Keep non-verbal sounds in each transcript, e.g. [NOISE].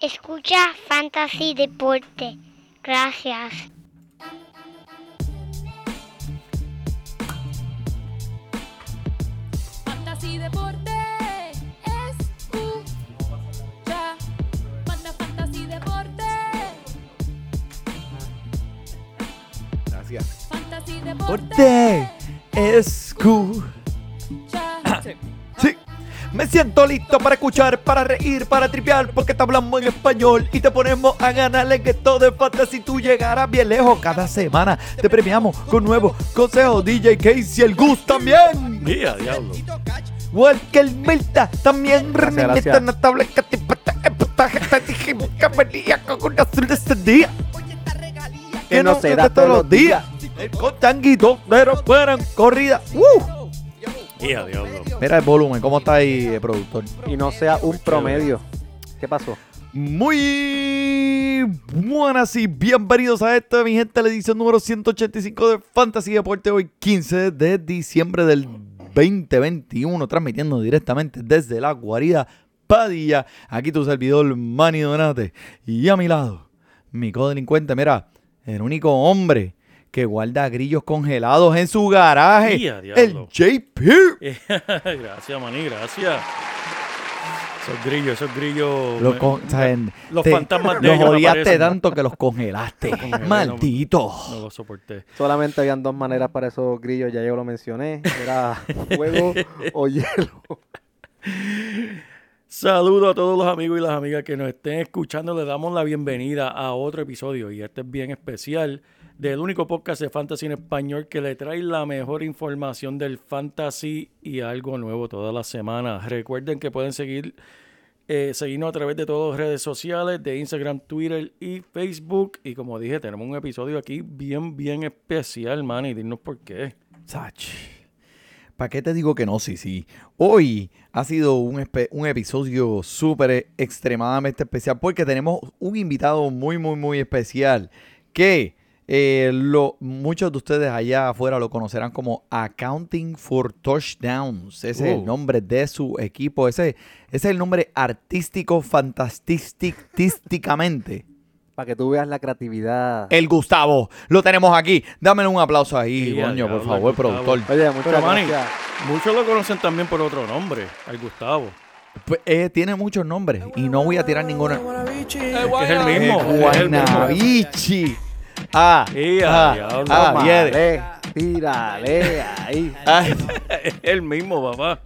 Escucha Fantasy Deporte. Gracias. Fantasy Deporte. Escucha. Manda Fantasy Deporte. Gracias. Fantasy Deporte. Porte escu. Sí. Me siento listo para escuchar, para reír, para tripear, porque te hablamos en español y te ponemos a ganarle que todo es fantasy. Tú llegarás bien lejos cada semana. Te premiamos con nuevos consejos. DJ Casey, el Gus también. Mira, diablo. Walker Milta también. Gracias, gracias. Que venía con una azul de este día. Que no se da todos los días. El contanguito, pero fueron corrida. ¡Uh! Mira, el volumen, ¿cómo está ahí, eh, productor? Y no sea un promedio. ¿Qué pasó? Muy buenas y bienvenidos a esta, mi gente, la edición número 185 de Fantasy Deporte, hoy 15 de diciembre del 2021, transmitiendo directamente desde la guarida Padilla. Aquí tu servidor Manny Donate. Y a mi lado, mi codelincuente, mira, el único hombre que guarda grillos congelados en su garaje, el diablo. JP. [LAUGHS] gracias, maní, gracias. Esos grillos, esos grillos. Los, me- con- saben, los te- fantasmas de los odiaste tanto que los congelaste. Maldito. No lo soporté. Solamente habían dos maneras para esos grillos, ya yo lo mencioné. Era [LAUGHS] fuego o hielo. Saludos a todos los amigos y las amigas que nos estén escuchando. Les damos la bienvenida a otro episodio y este es bien especial del único podcast de fantasy en español que le trae la mejor información del fantasy y algo nuevo todas las semanas. Recuerden que pueden seguir eh, seguirnos a través de todas las redes sociales, de Instagram, Twitter y Facebook. Y como dije, tenemos un episodio aquí bien, bien especial, man, y dinos por qué. Sach. ¿Para qué te digo que no? Sí, sí. Hoy ha sido un, un episodio súper extremadamente especial porque tenemos un invitado muy, muy, muy especial que eh, lo, muchos de ustedes allá afuera lo conocerán como Accounting for Touchdowns. Ese es el Uh. nombre de su equipo. Ese, ese es el nombre artístico, fantastísticamente. [LAUGHS] Para que tú veas la creatividad. El Gustavo. Lo tenemos aquí. Dámele un aplauso ahí, Sí, coño, por favor, productor. Oye, muchas Pero, Manny, gracias. muchos lo conocen también por otro nombre, al Gustavo. Pues, eh, tiene muchos nombres y no voy a tirar ninguna. Es que es el mismo. Es el mismo. Guaynabichi. Ah, Sí, ah, ah, viene. Tírale, tírale ahí. Ah, [LAUGHS] el mismo, papá.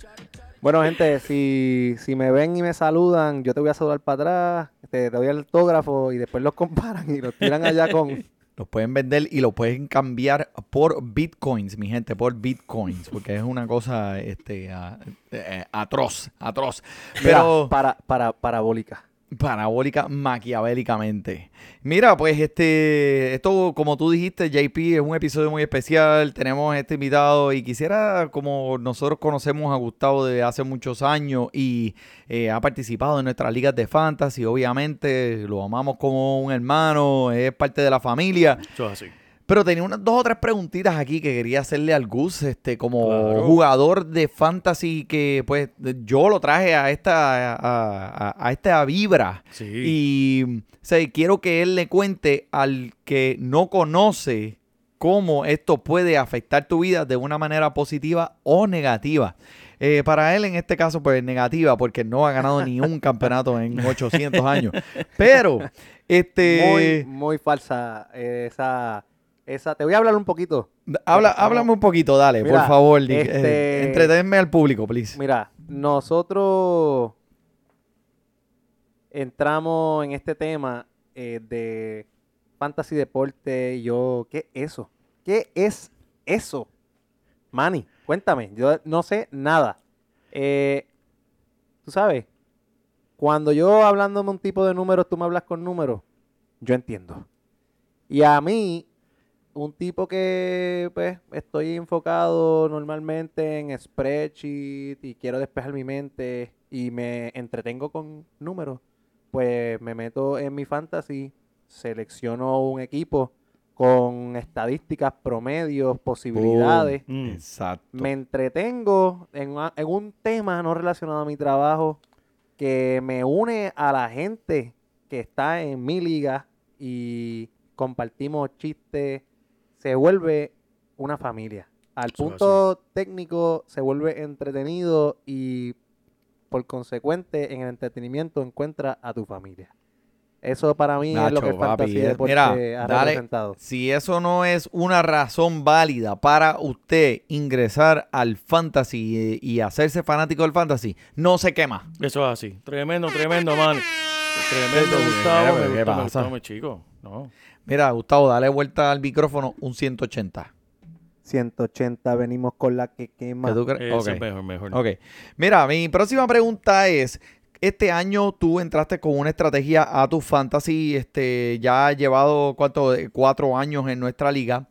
Bueno, gente, si, si me ven y me saludan, yo te voy a saludar para atrás, te, te doy el autógrafo y después los comparan y los tiran allá con... [LAUGHS] los pueden vender y los pueden cambiar por bitcoins, mi gente, por bitcoins, porque es una cosa este, eh, atroz, atroz. Mira, Pero para, para, parabólica. Parabólica maquiavélicamente. Mira, pues este, esto como tú dijiste, JP, es un episodio muy especial. Tenemos este invitado y quisiera, como nosotros conocemos a Gustavo de hace muchos años y eh, ha participado en nuestras ligas de fantasy, obviamente lo amamos como un hermano, es parte de la familia. Eso es así. Pero tenía unas dos o tres preguntitas aquí que quería hacerle al Gus, este, como Claro. jugador de fantasy que pues yo lo traje a esta, a, a- a esta vibra. Sí. Y o sea, quiero que él le cuente al que no conoce cómo esto puede afectar tu vida de una manera positiva o negativa. Eh, para él, en este caso, pues negativa, porque no ha ganado ni un campeonato en [LAUGHS] 800 años. Pero, este. Muy, muy falsa esa, esa... Te voy a hablar un poquito. Habla, háblame un poquito, dale, Mira, por favor. di- este- eh, entretenme al público, please. Mira, nosotros entramos en este tema eh, de fantasy deporte. Yo, ¿qué es eso? ¿Qué es eso? Manny, cuéntame. Yo no sé nada. Eh, Tú sabes, cuando yo hablándome un tipo de números, tú me hablas con números, yo entiendo. Y a mí, un tipo que pues estoy enfocado normalmente en spreadsheet y quiero despejar mi mente y me entretengo con números, pues me meto en mi fantasy, selecciono un equipo con estadísticas, promedios, posibilidades. Mm. Exacto. Me entretengo en, una- en un tema no relacionado a mi trabajo que me une a la gente que está en mi liga y compartimos chistes, se vuelve una familia. Al punto técnico se vuelve entretenido y por consecuente en el entretenimiento encuentra a tu familia. Eso para mí es lo que el papi, deporte mira, ha dale. representado. Si eso no es una razón válida para usted ingresar al fantasy y, y hacerse fanático del fantasy, no sé qué más. Eso es así. Tremendo, tremendo, man. Tremendo, Gustavo. Me ¿qué gustó, me gustó, mi chico. No. Mira, Gustavo, dale vuelta al micrófono un 180. 180 venimos con la que quema. ¿Qué tú crees? Ese Ok. es mejor, mejor. Ok. Mira, mi próxima pregunta es: Este año tú entraste con una estrategia a tu fantasy, este, ya has llevado cuánto, Eh, cuatro años en nuestra liga.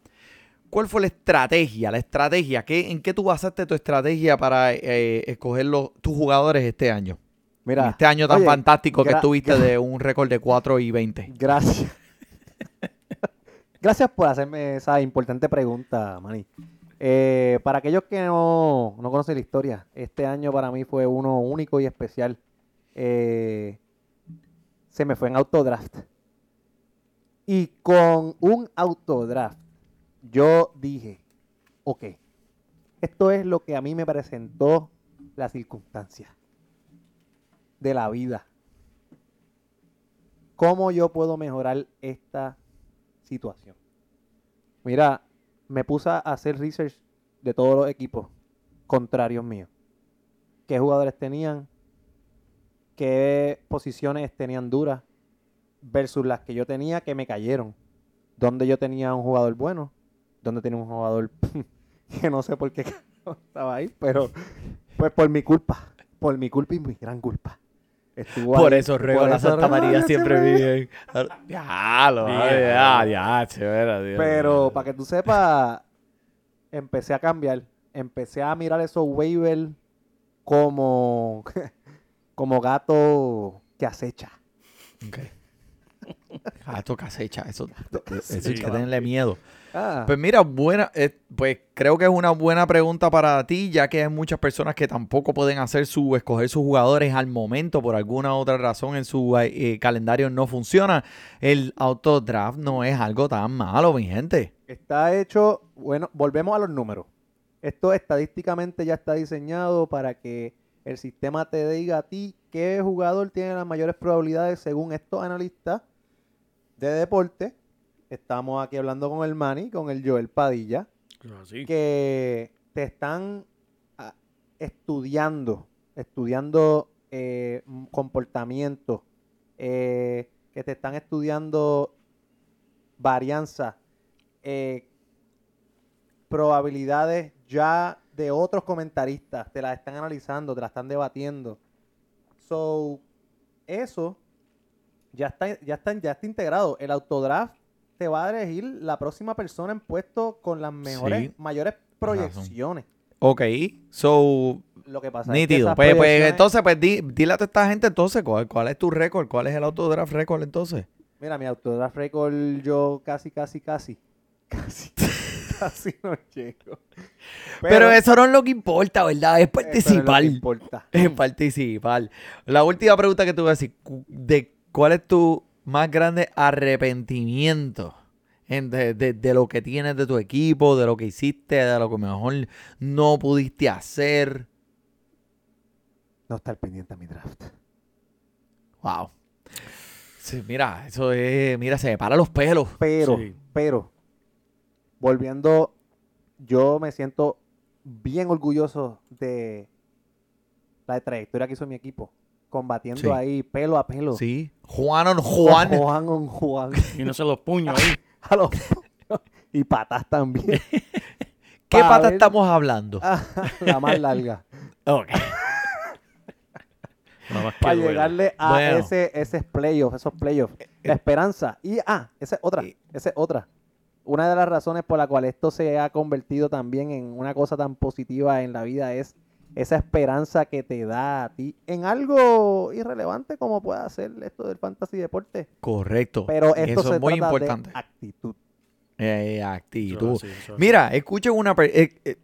¿Cuál fue la estrategia? La estrategia, ¿qué, ¿en qué tú basaste tu estrategia para eh, escoger los, tus jugadores este año? Mira, este año tan oye, fantástico que tuviste de un récord de 4 y 20. Gracias. Gracias por hacerme esa importante pregunta, Manny. Eh, para aquellos que no, no conocen la historia, este año para mí fue uno único y especial. Eh, se me fue en autodraft. Y con un autodraft, yo dije, ok, esto es lo que a mí me presentó la circunstancia de la vida. ¿Cómo yo puedo mejorar esta situación? Mira, me puse a hacer research de todos los equipos contrarios míos. ¿Qué jugadores tenían? ¿Qué posiciones tenían duras? Versus las que yo tenía que me cayeron. ¿Dónde yo tenía un jugador bueno? ¿Dónde tenía un jugador [LAUGHS] que no sé por qué [LAUGHS] estaba ahí? Pero pues por mi culpa. Por mi culpa y mi gran culpa. Estuvo Por ahí. eso ruego a la eso Santa María siempre viven. Ya, lo ya, ya, chévere, Pero para que tú sepas, empecé a cambiar. Empecé a mirar esos waivers como, [LAUGHS] como gato que acecha. Ok. Gato casecha, eso, eso Sí, hay que tenerle miedo. Ah, Pues mira, buena, eh, pues creo que es una buena pregunta para ti, ya que hay muchas personas que tampoco pueden hacer su, escoger sus jugadores al momento, por alguna otra razón en su eh, eh, calendario no funciona. El autodraft no es algo tan malo, mi gente. está hecho, bueno, volvemos a los números. Esto estadísticamente ya está diseñado para que el sistema te diga a ti qué jugador tiene las mayores probabilidades según estos analistas de deporte. Estamos aquí hablando con el Manny, con el Joel Padilla. Es así. que te están ah, estudiando, estudiando eh, comportamiento, eh, que te están estudiando varianza, eh, probabilidades ya de otros comentaristas, te las están analizando, te las están debatiendo. So, eso ya está, ya está, ya está integrado. El autodraft te va a elegir la próxima persona en puesto con las mejores, Sí, mayores proyecciones. Ok, so, Lo que pasa es que nítido. Pues, pues, entonces, pues di- dile a toda esta gente entonces, ¿cuál, cuál es tu récord? ¿Cuál es el autodraft récord entonces? Mira, mi autodraft record yo casi, casi, casi, [LAUGHS] casi, casi no llego. Pero, eso no es lo que importa, ¿verdad? Es eso no es lo que participar. importa. Es participar. La última pregunta que te voy a decir, de ¿cuál es tu más grande arrepentimiento en- de, de- de lo que tienes de tu equipo, de lo que hiciste, de lo que mejor no pudiste hacer? No estar pendiente a mi draft. Wow. Sí, mira, eso es, mira, se me paran los pelos. Pero, Sí. pero, volviendo, yo me siento bien orgulloso de la trayectoria que hizo mi equipo, combatiendo Sí. ahí pelo a pelo. Sí. Juan on Juan. Juan on Juan. Y no se los puños ahí. [LAUGHS] A los puños. y patas también. [LAUGHS] ¿Qué Pa' pata ver- estamos hablando? Ah, [LAUGHS] la más larga. Ok. Nada más que Para llegarle a Bueno. ese, ese playoff, esos playoffs. La esperanza. Y, ah, esa es otra. Eh. Esa es otra. Una de las razones por la cual esto se ha convertido también en una cosa tan positiva en la vida es esa esperanza que te da a ti en algo irrelevante como pueda ser esto del fantasy deporte. Correcto. Pero esto eso se es muy trata importante. de actitud. Eh, actitud. Mira, escuchen una... eh, eh,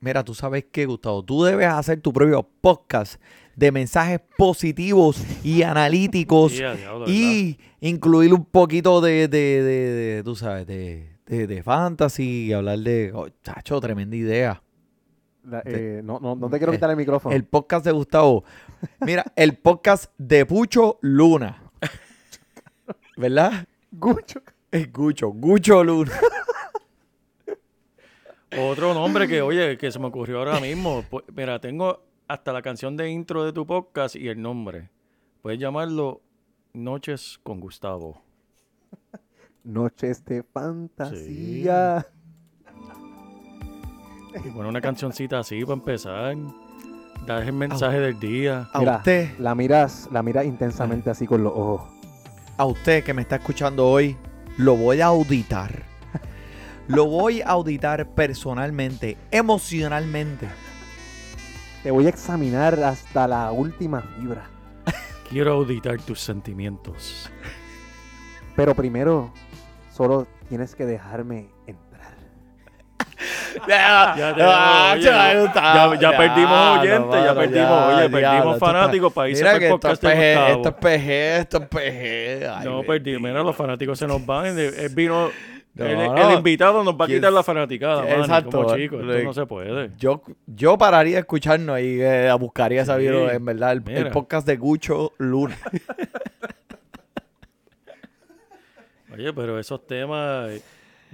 Mira, tú sabes qué, Gustavo. Tú debes hacer tu propio podcast de mensajes positivos y [LAUGHS] analíticos Sí, a diablo, y incluir un poquito de, de, de, de, tú sabes, de, de, de fantasy y hablar de, oh, chacho, tremenda idea. La- eh, no, no, no te quiero quitar el micrófono. El podcast de Gustavo. Mira, el podcast de Pucho Luna. [LAUGHS] ¿Verdad? Gucho. Es Gucho, Gucho Luna. Otro nombre que, oye, que se me ocurrió ahora mismo. Mira, tengo hasta la canción de intro de tu podcast y el nombre. Puedes llamarlo Noches con Gustavo. [LAUGHS] Noches de fantasía. Y poner una cancioncita así para empezar. Dar el mensaje del día. A Mira, usted, La miras, la miras intensamente así con los ojos. a usted que me está escuchando hoy, lo voy a auditar. Lo voy a auditar personalmente, emocionalmente. Te voy a examinar hasta la última fibra. Quiero auditar tus sentimientos. Pero primero, solo tienes que dejarme entrar. Ya, Ya, tenemos, oye, ya, ya perdimos oyentes, ya perdimos, oye, perdimos fanáticos para irse para el podcast esto es PG, esto es PG. No, perdimos. Mira, los fanáticos se nos van. Él vino. No, el, no. el invitado nos va a ¿Quién- quitar la fanaticada. Exacto. Como chico, esto Le- no se puede. Yo, yo pararía escucharnos y eh, buscaría Sí, video, en verdad, el, podcast de Gucho Luna. [LAUGHS] Oye, pero esos temas.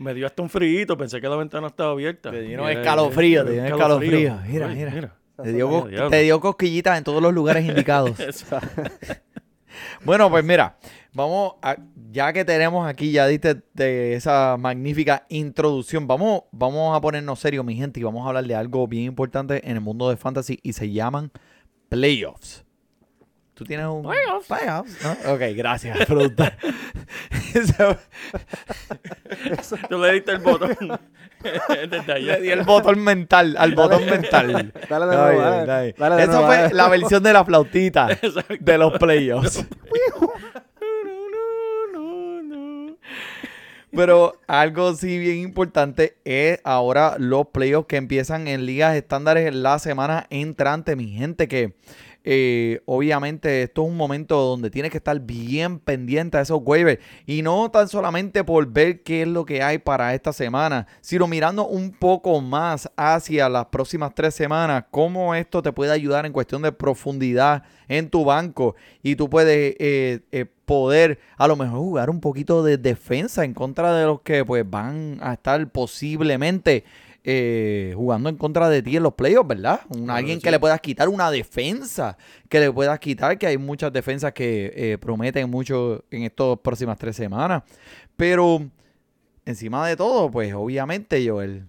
Me dio hasta un frío. Pensé que la ventana estaba abierta. Te Mira, escalofrío, te dio un escalofrío. Mira, mira. Te dio, Mira, te dio cosquillitas en todos los lugares indicados. [LAUGHS] [LAUGHS] Bueno, pues mira, vamos a, ya que tenemos aquí, ya diste de esa magnífica introducción, vamos, vamos a ponernos serios, mi gente, y vamos a hablar de algo bien importante en el mundo de fantasy y se llaman playoffs. ¿Tú tienes un Playoffs. playoffs? ¿no? [LAUGHS] Ok, gracias. [LAUGHS] Eso- Tú le diste el botón. [LAUGHS] Le di el botón mental, al botón mental. Dale de Ay, nuevo, dale. dale. Dale de Esa nuevo, fue dale. la versión de la flautita Exacto. de los playoffs. Pero algo sí bien importante es ahora los playoffs que empiezan en ligas estándares en la semana entrante, mi gente, que eh, obviamente esto es un momento donde tienes que estar bien pendiente a esos waivers. Y no tan solamente por ver qué es lo que hay para esta semana, sino mirando un poco más hacia las próximas tres semanas, cómo esto te puede ayudar en cuestión de profundidad en tu banco. Y tú puedes eh, eh, poder a lo mejor jugar un poquito de defensa en contra de los que pues van a estar posiblemente eh, jugando en contra de ti en los playoffs, ¿verdad? Un, Claro alguien que le puedas quitar una defensa, que le puedas quitar, que hay muchas defensas que eh, prometen mucho en estas próximas tres semanas. Pero encima de todo, pues obviamente, Joel,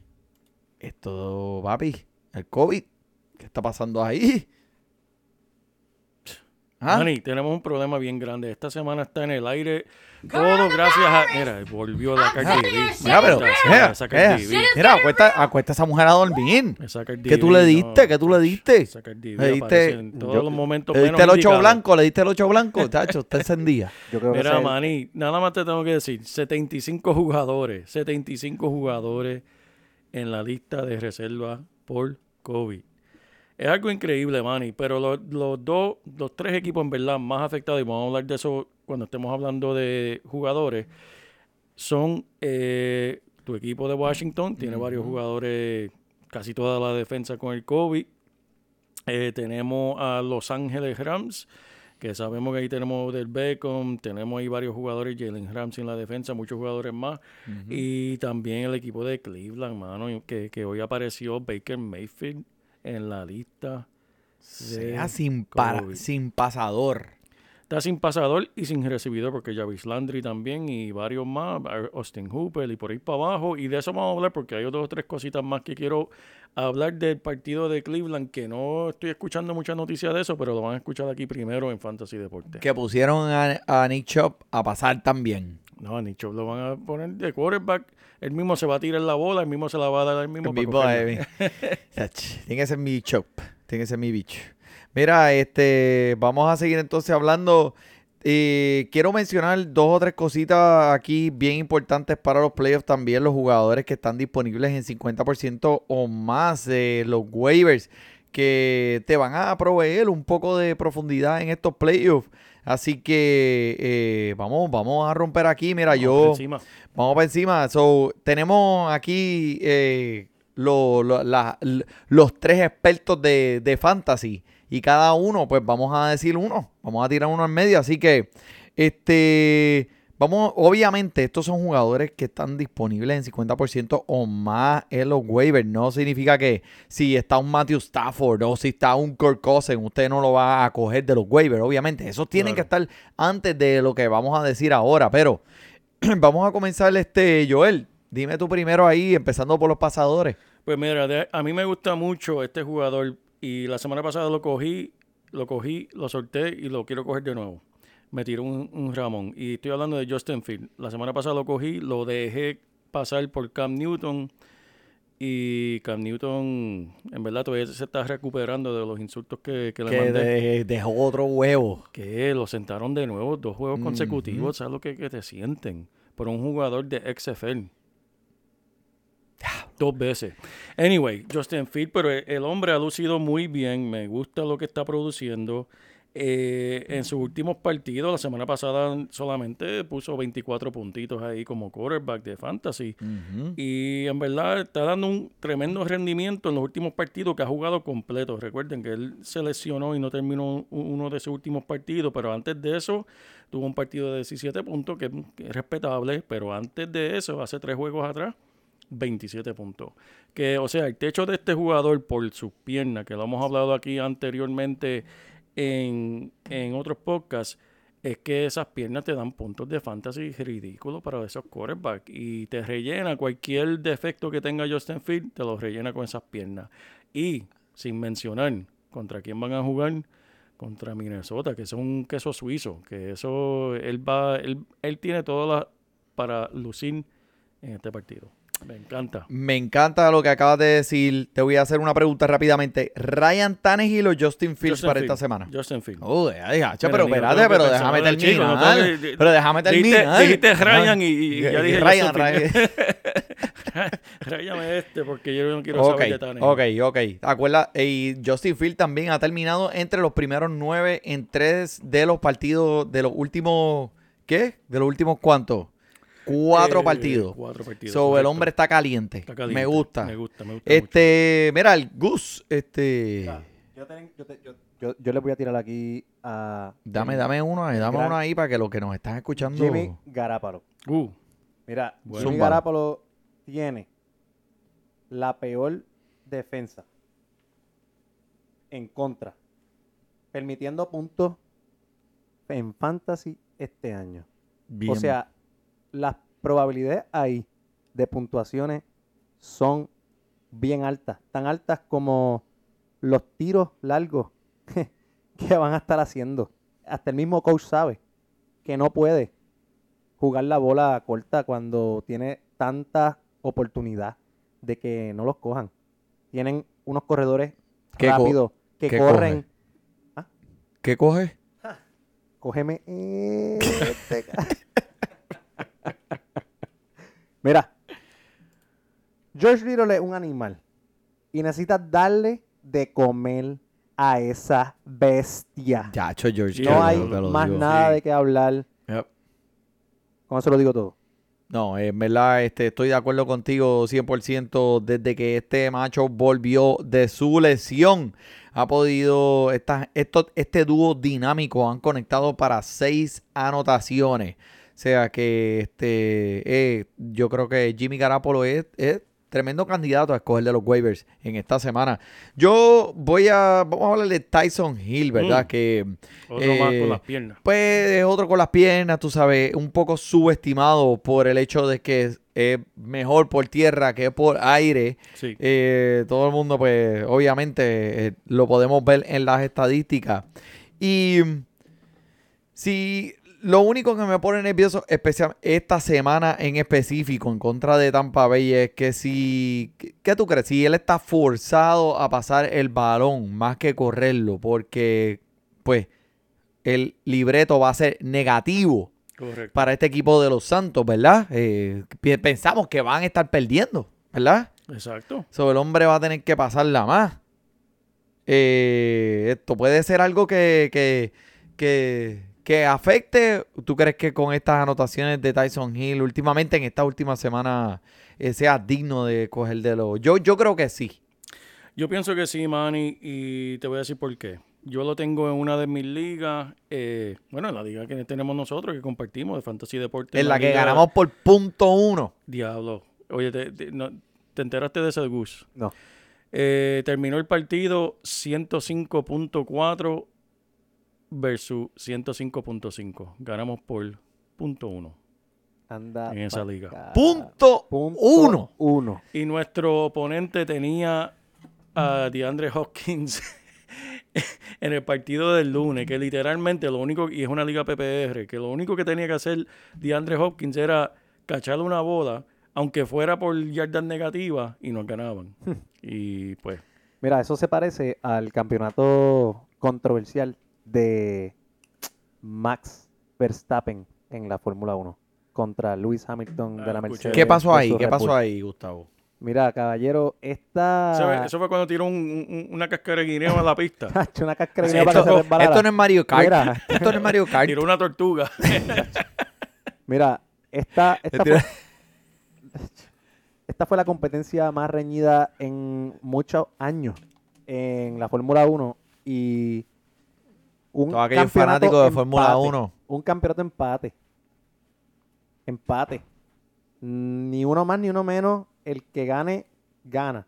esto, papi, el COVID, ¿qué está pasando ahí? ¿Ah? Manny, tenemos un problema bien grande. Esta semana está en el aire. Todo gracias a. Mira, volvió la Cardi B. Mira, pero, mira, mira, acuesta, acuesta a esa mujer a dormir. ¿Qué tú le diste? ¿Qué tú le diste? Le diste- en todos yo- los momentos ¿Le diste menos el ocho indicados. blanco? ¿Le diste el ocho blanco? Tacho, está encendida. [LAUGHS] Yo creo que Mira, es- Manny, nada más te tengo que decir, 75 jugadores, 75 jugadores en la lista de reserva por COVID. Es algo increíble, Manny, pero los, los dos, los tres equipos en verdad más afectados, y vamos a hablar de eso cuando estemos hablando de jugadores, son eh, tu equipo de Washington, tiene varios jugadores, casi toda la defensa con el COVID. Eh, tenemos a Los Ángeles Rams, que sabemos que ahí tenemos del Beckham, tenemos ahí varios jugadores, Jalen Ramsey en la defensa, muchos jugadores más. Y también el equipo de Cleveland, mano, que, que hoy apareció Baker Mayfield en la lista. Sea sin, para, sin pasador. Está sin pasador y sin recibidor, porque Jarvis Landry también y varios más, Austin Hooper y por ahí para abajo. Y de eso vamos a hablar porque hay dos o tres cositas más que quiero hablar del partido de Cleveland, que no estoy escuchando muchas noticias de eso, pero lo van a escuchar aquí primero en Fantasy Deporte. Que pusieron a, a Nick Chop a pasar también. No, a Nick Chubb lo van a poner de quarterback. Él mismo se va a tirar la bola, él mismo se la va a dar él mismo. Eh, [LAUGHS] Ach, Tiene que ser mi Chop. Tiene que ser mi bicho. Mira, este, vamos a seguir entonces hablando eh, quiero mencionar dos o tres cositas aquí bien importantes para los playoffs también. Los jugadores que están disponibles en 50% o más de los waivers que te van a proveer un poco de profundidad en estos playoffs. Así que eh, vamos, vamos a romper aquí. Mira, Vamos yo. por encima. Vamos para encima. So, tenemos aquí eh, lo- lo- la- l- los tres expertos de, de fantasy. Y cada uno, pues vamos a decir uno. Vamos a tirar uno en medio. Así que, este. Vamos, obviamente, estos son jugadores que están disponibles en 50% o más en los waivers. No significa que si está un Matthew Stafford o si está un Kirk Cousins, usted no lo va a coger de los waivers. Obviamente, esos tienen que estar antes de lo que vamos a decir ahora. Pero [CLEARS THROAT] Vamos a comenzar, este, Joel. Dime tú primero ahí, empezando por los pasadores. Pues mira, de- a mí me gusta mucho este jugador y la semana pasada lo cogí, lo cogí, lo solté y lo quiero coger de nuevo. Me tiró un, un Ramón y estoy hablando de Justin Field. La semana pasada lo cogí, lo dejé pasar por Cam Newton y Cam Newton en verdad todavía se está recuperando de los insultos que, que le Que mandé. de- dejó otro huevo. Que lo sentaron de nuevo dos juegos consecutivos, ¿sabes lo que, que te sienten? Por un jugador de XFL. Dos veces. Anyway, Justin Field, pero el, el hombre ha lucido muy bien. Me gusta lo que está produciendo. Eh, en sus últimos partidos, la semana pasada solamente puso 24 puntitos ahí como quarterback de fantasy. Y en verdad está dando un tremendo rendimiento en los últimos partidos que ha jugado completo. Recuerden que él se lesionó y no terminó uno de sus últimos partidos, pero antes de eso tuvo un partido de 17 puntos, que es respetable, pero antes de eso, hace tres juegos atrás, 27 puntos. Que, o sea, el techo de este jugador por sus piernas, que lo hemos hablado aquí anteriormente en, en otros podcasts, es que esas piernas te dan puntos de fantasy ridículos para esos quarterbacks y te rellena cualquier defecto que tenga Justin Field, te lo rellena con esas piernas. Y sin mencionar contra quién van a jugar, contra Minnesota, que es un queso suizo, que eso él va, él, él tiene todo la, para lucir en este partido. Me encanta. Me encanta lo que acabas de decir. Te voy a hacer una pregunta rápidamente. ¿Ryan Tannehill o Justin Fields Justin para Field, esta semana? Justin Field. Oh, ya, pero espérate, pero déjame terminar. pero déjame terminar. dijiste Ryan y- y ya dije Ryan, Ryan. [LAUGHS] Rayame este porque yo no quiero Ok, saber de Tannehill. ok, ok. Acuerda, y Justin Field también ha terminado entre los primeros nueve en tres de los partidos de los últimos, ¿qué? De los últimos cuántos? Cuatro Eh, partidos. Cuatro partidos. So, el hombre está caliente. Está caliente. Me gusta. Me gusta, me gusta mucho. Este, mira, el Gus, este, Yo, ten- yo te- yo- yo- yo le voy a tirar aquí a dame, dame uno, ahí, dame gran- uno ahí para que los que nos están escuchando. Jimmy Garaparo. Uh, Mira, Bueno. Jimmy. Garapalo tiene la peor defensa en contra, permitiendo puntos en fantasy este año. Bien. O sea, las probabilidades ahí de puntuaciones son bien altas, tan altas como los tiros largos [LAUGHS] que van a estar haciendo. Hasta el mismo coach sabe que no puede jugar la bola corta cuando tiene tanta oportunidad de que no los cojan. Tienen unos corredores ¿Qué co- rápidos que qué corren. ¿Qué coge? Cógeme [LAUGHS] este Mira, George Little es un animal y necesitas darle de comer a esa bestia. Yacho, George. No hay más digo. nada sí. de qué hablar. Yep. Con eso lo digo todo. No, en verdad este, estoy de acuerdo contigo 100% desde que este macho volvió de su lesión. Ha podido, esta- esto, este dúo dinámico han conectado para seis anotaciones. O sea que este, eh, yo creo que Jimmy Garapolo es, es tremendo candidato a escoger de los waivers en esta semana. Yo voy a, vamos a hablar de Tyson Hill, ¿verdad? Mm. Que otro más Eh, con las piernas. pues es otro con las piernas, tú sabes, un poco subestimado por el hecho de que es mejor por tierra que por aire. Sí. Eh, todo el mundo, pues, obviamente, eh, lo podemos ver en las estadísticas. Y si lo único que me pone nervioso, especial esta semana en específico, en contra de Tampa Bay, es que si, ¿qué tú crees? Si él está forzado a pasar el balón más que correrlo, porque, pues, el libreto va a ser negativo Correcto. para este equipo de los Santos, ¿verdad? Eh, pensamos que van a estar perdiendo, ¿verdad? Exacto. So, el hombre va a tener que pasarla más. Eh, esto puede ser algo que, que, que, que afecte. ¿Tú crees que con estas anotaciones de Tyson Hill últimamente en esta última semana eh, sea digno de coger de los... Yo, yo creo que sí. Yo pienso que sí, Manny, y te voy a decir por qué. Yo lo tengo en una de mis ligas, eh, bueno, en la liga que tenemos nosotros, que compartimos de Fantasy Deporte. En la que liga- ganamos por punto uno. Diablo. Oye, ¿te, te- no- ¿te enteraste de ese Gus? No. Eh, terminó el partido 105.4 versus 105.5. Ganamos por punto uno. Anda En esa liga. Punto uno. uno. Y nuestro oponente tenía a DeAndre Hopkins [LAUGHS] en el partido del lunes, que literalmente lo único, y es una liga PPR, que lo único que tenía que hacer DeAndre Hopkins era cacharle una bola, aunque fuera por yardas negativas, y nos ganaban. [LAUGHS] y pues, Mira, eso se parece al campeonato controversial de Max Verstappen en la Fórmula 1 contra Lewis Hamilton de Ah, la. Mercedes. ¿Qué pasó ahí? ¿Qué pasó ahí, Gustavo? Mira, caballero, esta... eso, fue- eso fue cuando tiró un- un- una cascara de guineo a la pista. [LAUGHS] Una para que se esto- no es Mario Kart. Mira. [LAUGHS] Esto no es Mario Kart. tiró una tortuga. [LAUGHS] Mira, esta, esta, fue, esta fue la competencia más reñida en muchos años en la Fórmula 1 y un Todos aquellos fanáticos de Fórmula empate. 1. Un campeonato empate. Empate. Ni uno más ni uno menos. El que gane, gana.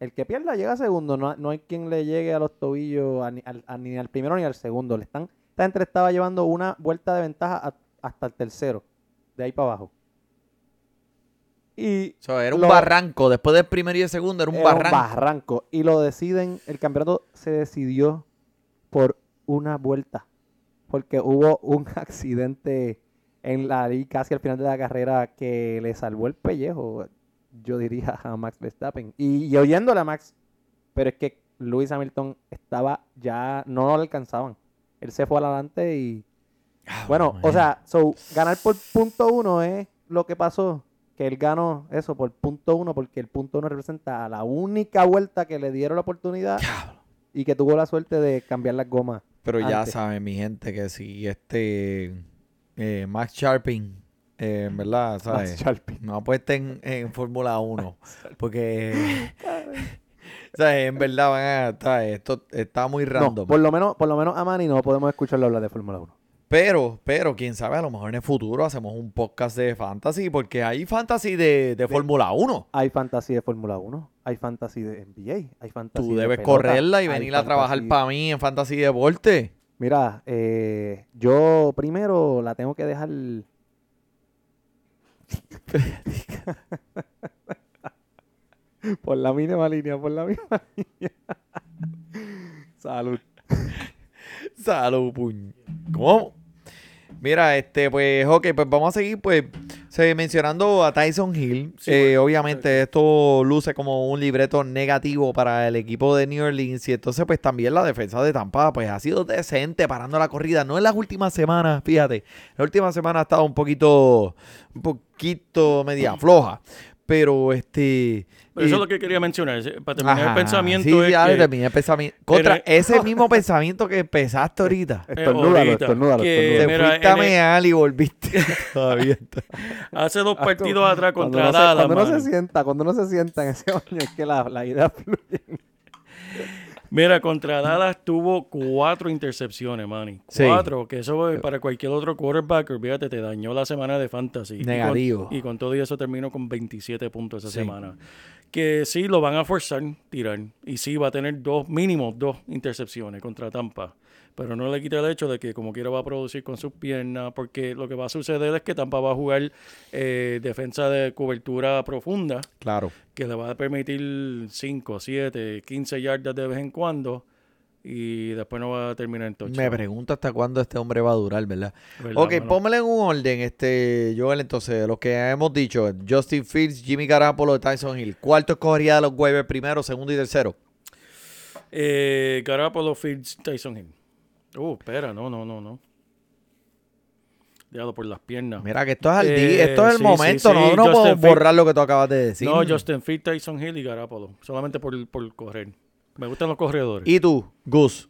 El que pierda llega segundo. No, no hay quien le llegue a los tobillos a ni, al, a- ni al primero ni al segundo. Le están, esta gente estaba llevando una vuelta de ventaja hasta el tercero. De ahí para abajo. Y O sea, era un Lo- barranco. Después del primero y el segundo era un era barranco. barranco. Y lo deciden, el campeonato se decidió por una vuelta. Porque hubo un [LAUGHS] accidente en la y casi al final de la carrera que le salvó el pellejo, yo diría a Max Verstappen. Y, y oyéndole a Max, pero es que Lewis Hamilton estaba ya, no lo alcanzaban. Él se fue adelante y Ah, bueno, o sea, so, ganar por punto uno es lo que pasó. Que él ganó eso por punto uno, porque el punto uno representa a la única vuelta que le dieron la oportunidad Diablo. y que tuvo la suerte de cambiar las gomas. Pero ya saben, mi gente, que si este eh, Max Sharping, eh, en verdad, Max ¿sabes? Sharpie. No apuesten en Fórmula 1. [LAUGHS] Porque, [LAUGHS] [LAUGHS] ¿sabes? En verdad, van a- ¿sabes? esto está muy No, random. por lo menos, por lo menos a Manny no podemos escucharlo hablar de Fórmula 1. Pero, pero, quién sabe, a lo mejor en el futuro hacemos un podcast de fantasy, porque hay fantasy de, de Fórmula 1. Hay fantasy de Fórmula 1, hay fantasy de NBA, hay fantasy Tú de debes pelota, correrla y venir a trabajar para mí en fantasy deporte. Mira, eh, yo primero la tengo que dejar. [LAUGHS] por la mínima línea, por la misma [LAUGHS] línea. Salud. Salud, puñ. ¿Cómo? Mira, este, pues, ok, pues vamos a seguir, pues, se- mencionando a Tyson Hill. Sí, Eh, bueno, obviamente esto luce como un libreto negativo para el equipo de New Orleans y entonces, pues, también la defensa de Tampa, pues, ha sido decente parando la corrida. No en las últimas semanas, fíjate. La última semana ha estado un poquito, un poquito media floja. Pero, este... Pero eso eh, es lo que quería mencionar. Para terminar ajá, el pensamiento sí, es que, terminé el pensamiento. Contra el- ese [LAUGHS] mismo pensamiento que empezaste ahorita. [LAUGHS] Estornúdalo, ahorita, estornúdalo, Te fuiste a mear y volviste. [LAUGHS] Todavía está. hace dos Ah, partidos atrás Cuando contra Dallas, Cuando uno mano. se sienta, cuando uno se sienta en ese baño, es que la, la idea fluye. Mira, contra Dallas tuvo cuatro intercepciones, Manny. Sí. Cuatro, que eso para cualquier otro quarterback, olvídate, te dañó la semana de fantasy. Y con- Negativo. Y con, todo y eso terminó con 27 puntos esa Sí. semana. Que sí, lo van a forzar tirar. Y sí, va a tener dos, mínimo dos intercepciones contra Tampa. Pero no le quita el hecho de que como quiera va a producir con sus piernas, porque lo que va a suceder es que Tampa va a jugar eh, defensa de cobertura profunda Claro. que le va a permitir 5, 7, 15 yardas de vez en cuando y después no va a terminar en touchdown. Me pregunto hasta cuándo este hombre va a durar, ¿verdad? ¿Verdad, Ok, póngale en un orden, este, Joel, entonces, los que hemos dicho, Justin Fields, Jimmy Garapolo, Tyson Hill. ¿Cuarto escogería de los waivers primero, segundo y tercero? Eh, Garoppolo, Fields, Tyson Hill. Uh, espera, no, no, no, no. Diablo, por las piernas. Mira que esto es al Eh, día, esto es el sí, momento, sí, no, sí, no Fields. borrar lo que tú acabas de decir. no, Justin Field, Tyson Hill y Garapolo. Solamente por, por correr. Me gustan los corredores. Y tú, Gus,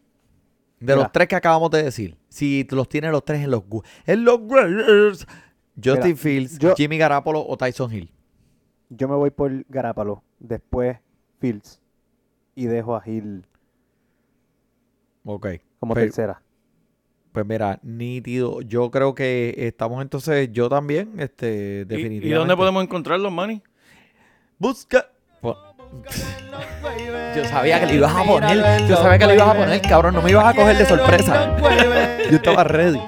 de Mira. los tres que acabamos de decir, si los tienes los tres en los Gus, en los Raiders, Justin Mira, Fields, yo- Jimmy Garapolo o Tyson Hill. Yo me voy por Garapalo, después Fields y dejo a Hill Ok. Como Pero- tercera. Pues mira, nítido. Yo creo que estamos entonces, yo también, este, ¿Y- definitivamente. ¿Y, dónde podemos encontrarlos, Manny? Busca. Po- Yo sabía que le ibas a poner. Yo sabía que le ibas a poner, cabrón. No me ibas a coger de sorpresa. Yo estaba ready.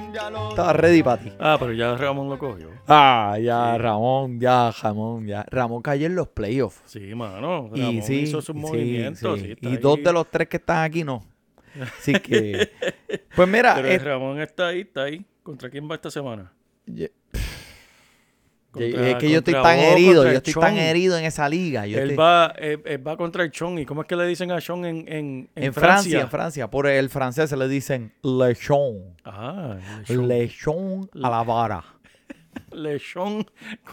Estaba ready para ti. Ah, pero ya Ramón lo cogió. Ah, ya, Ramón, ya, Ramón, ya. Ramón cayó en los playoffs. Sí, mano. Y Ramón sí, hizo sus sí, movimientos. sí. sí, está y dos de los tres que están aquí no. Así que. Pues mira, Pero eh, Ramón está ahí, está ahí. ¿Contra quién va esta semana? Contra- es que yo estoy tan vos, herido, yo el estoy tan Chon. herido en esa liga. Yo Él estoy- va, él, él va contra el Chon. ¿Y cómo es que le dicen a Chon en, en, en, en Francia, en Francia, por el francés se le dicen lechon. Ah, Lechon. Lechon a la vara. [LAUGHS] Lechon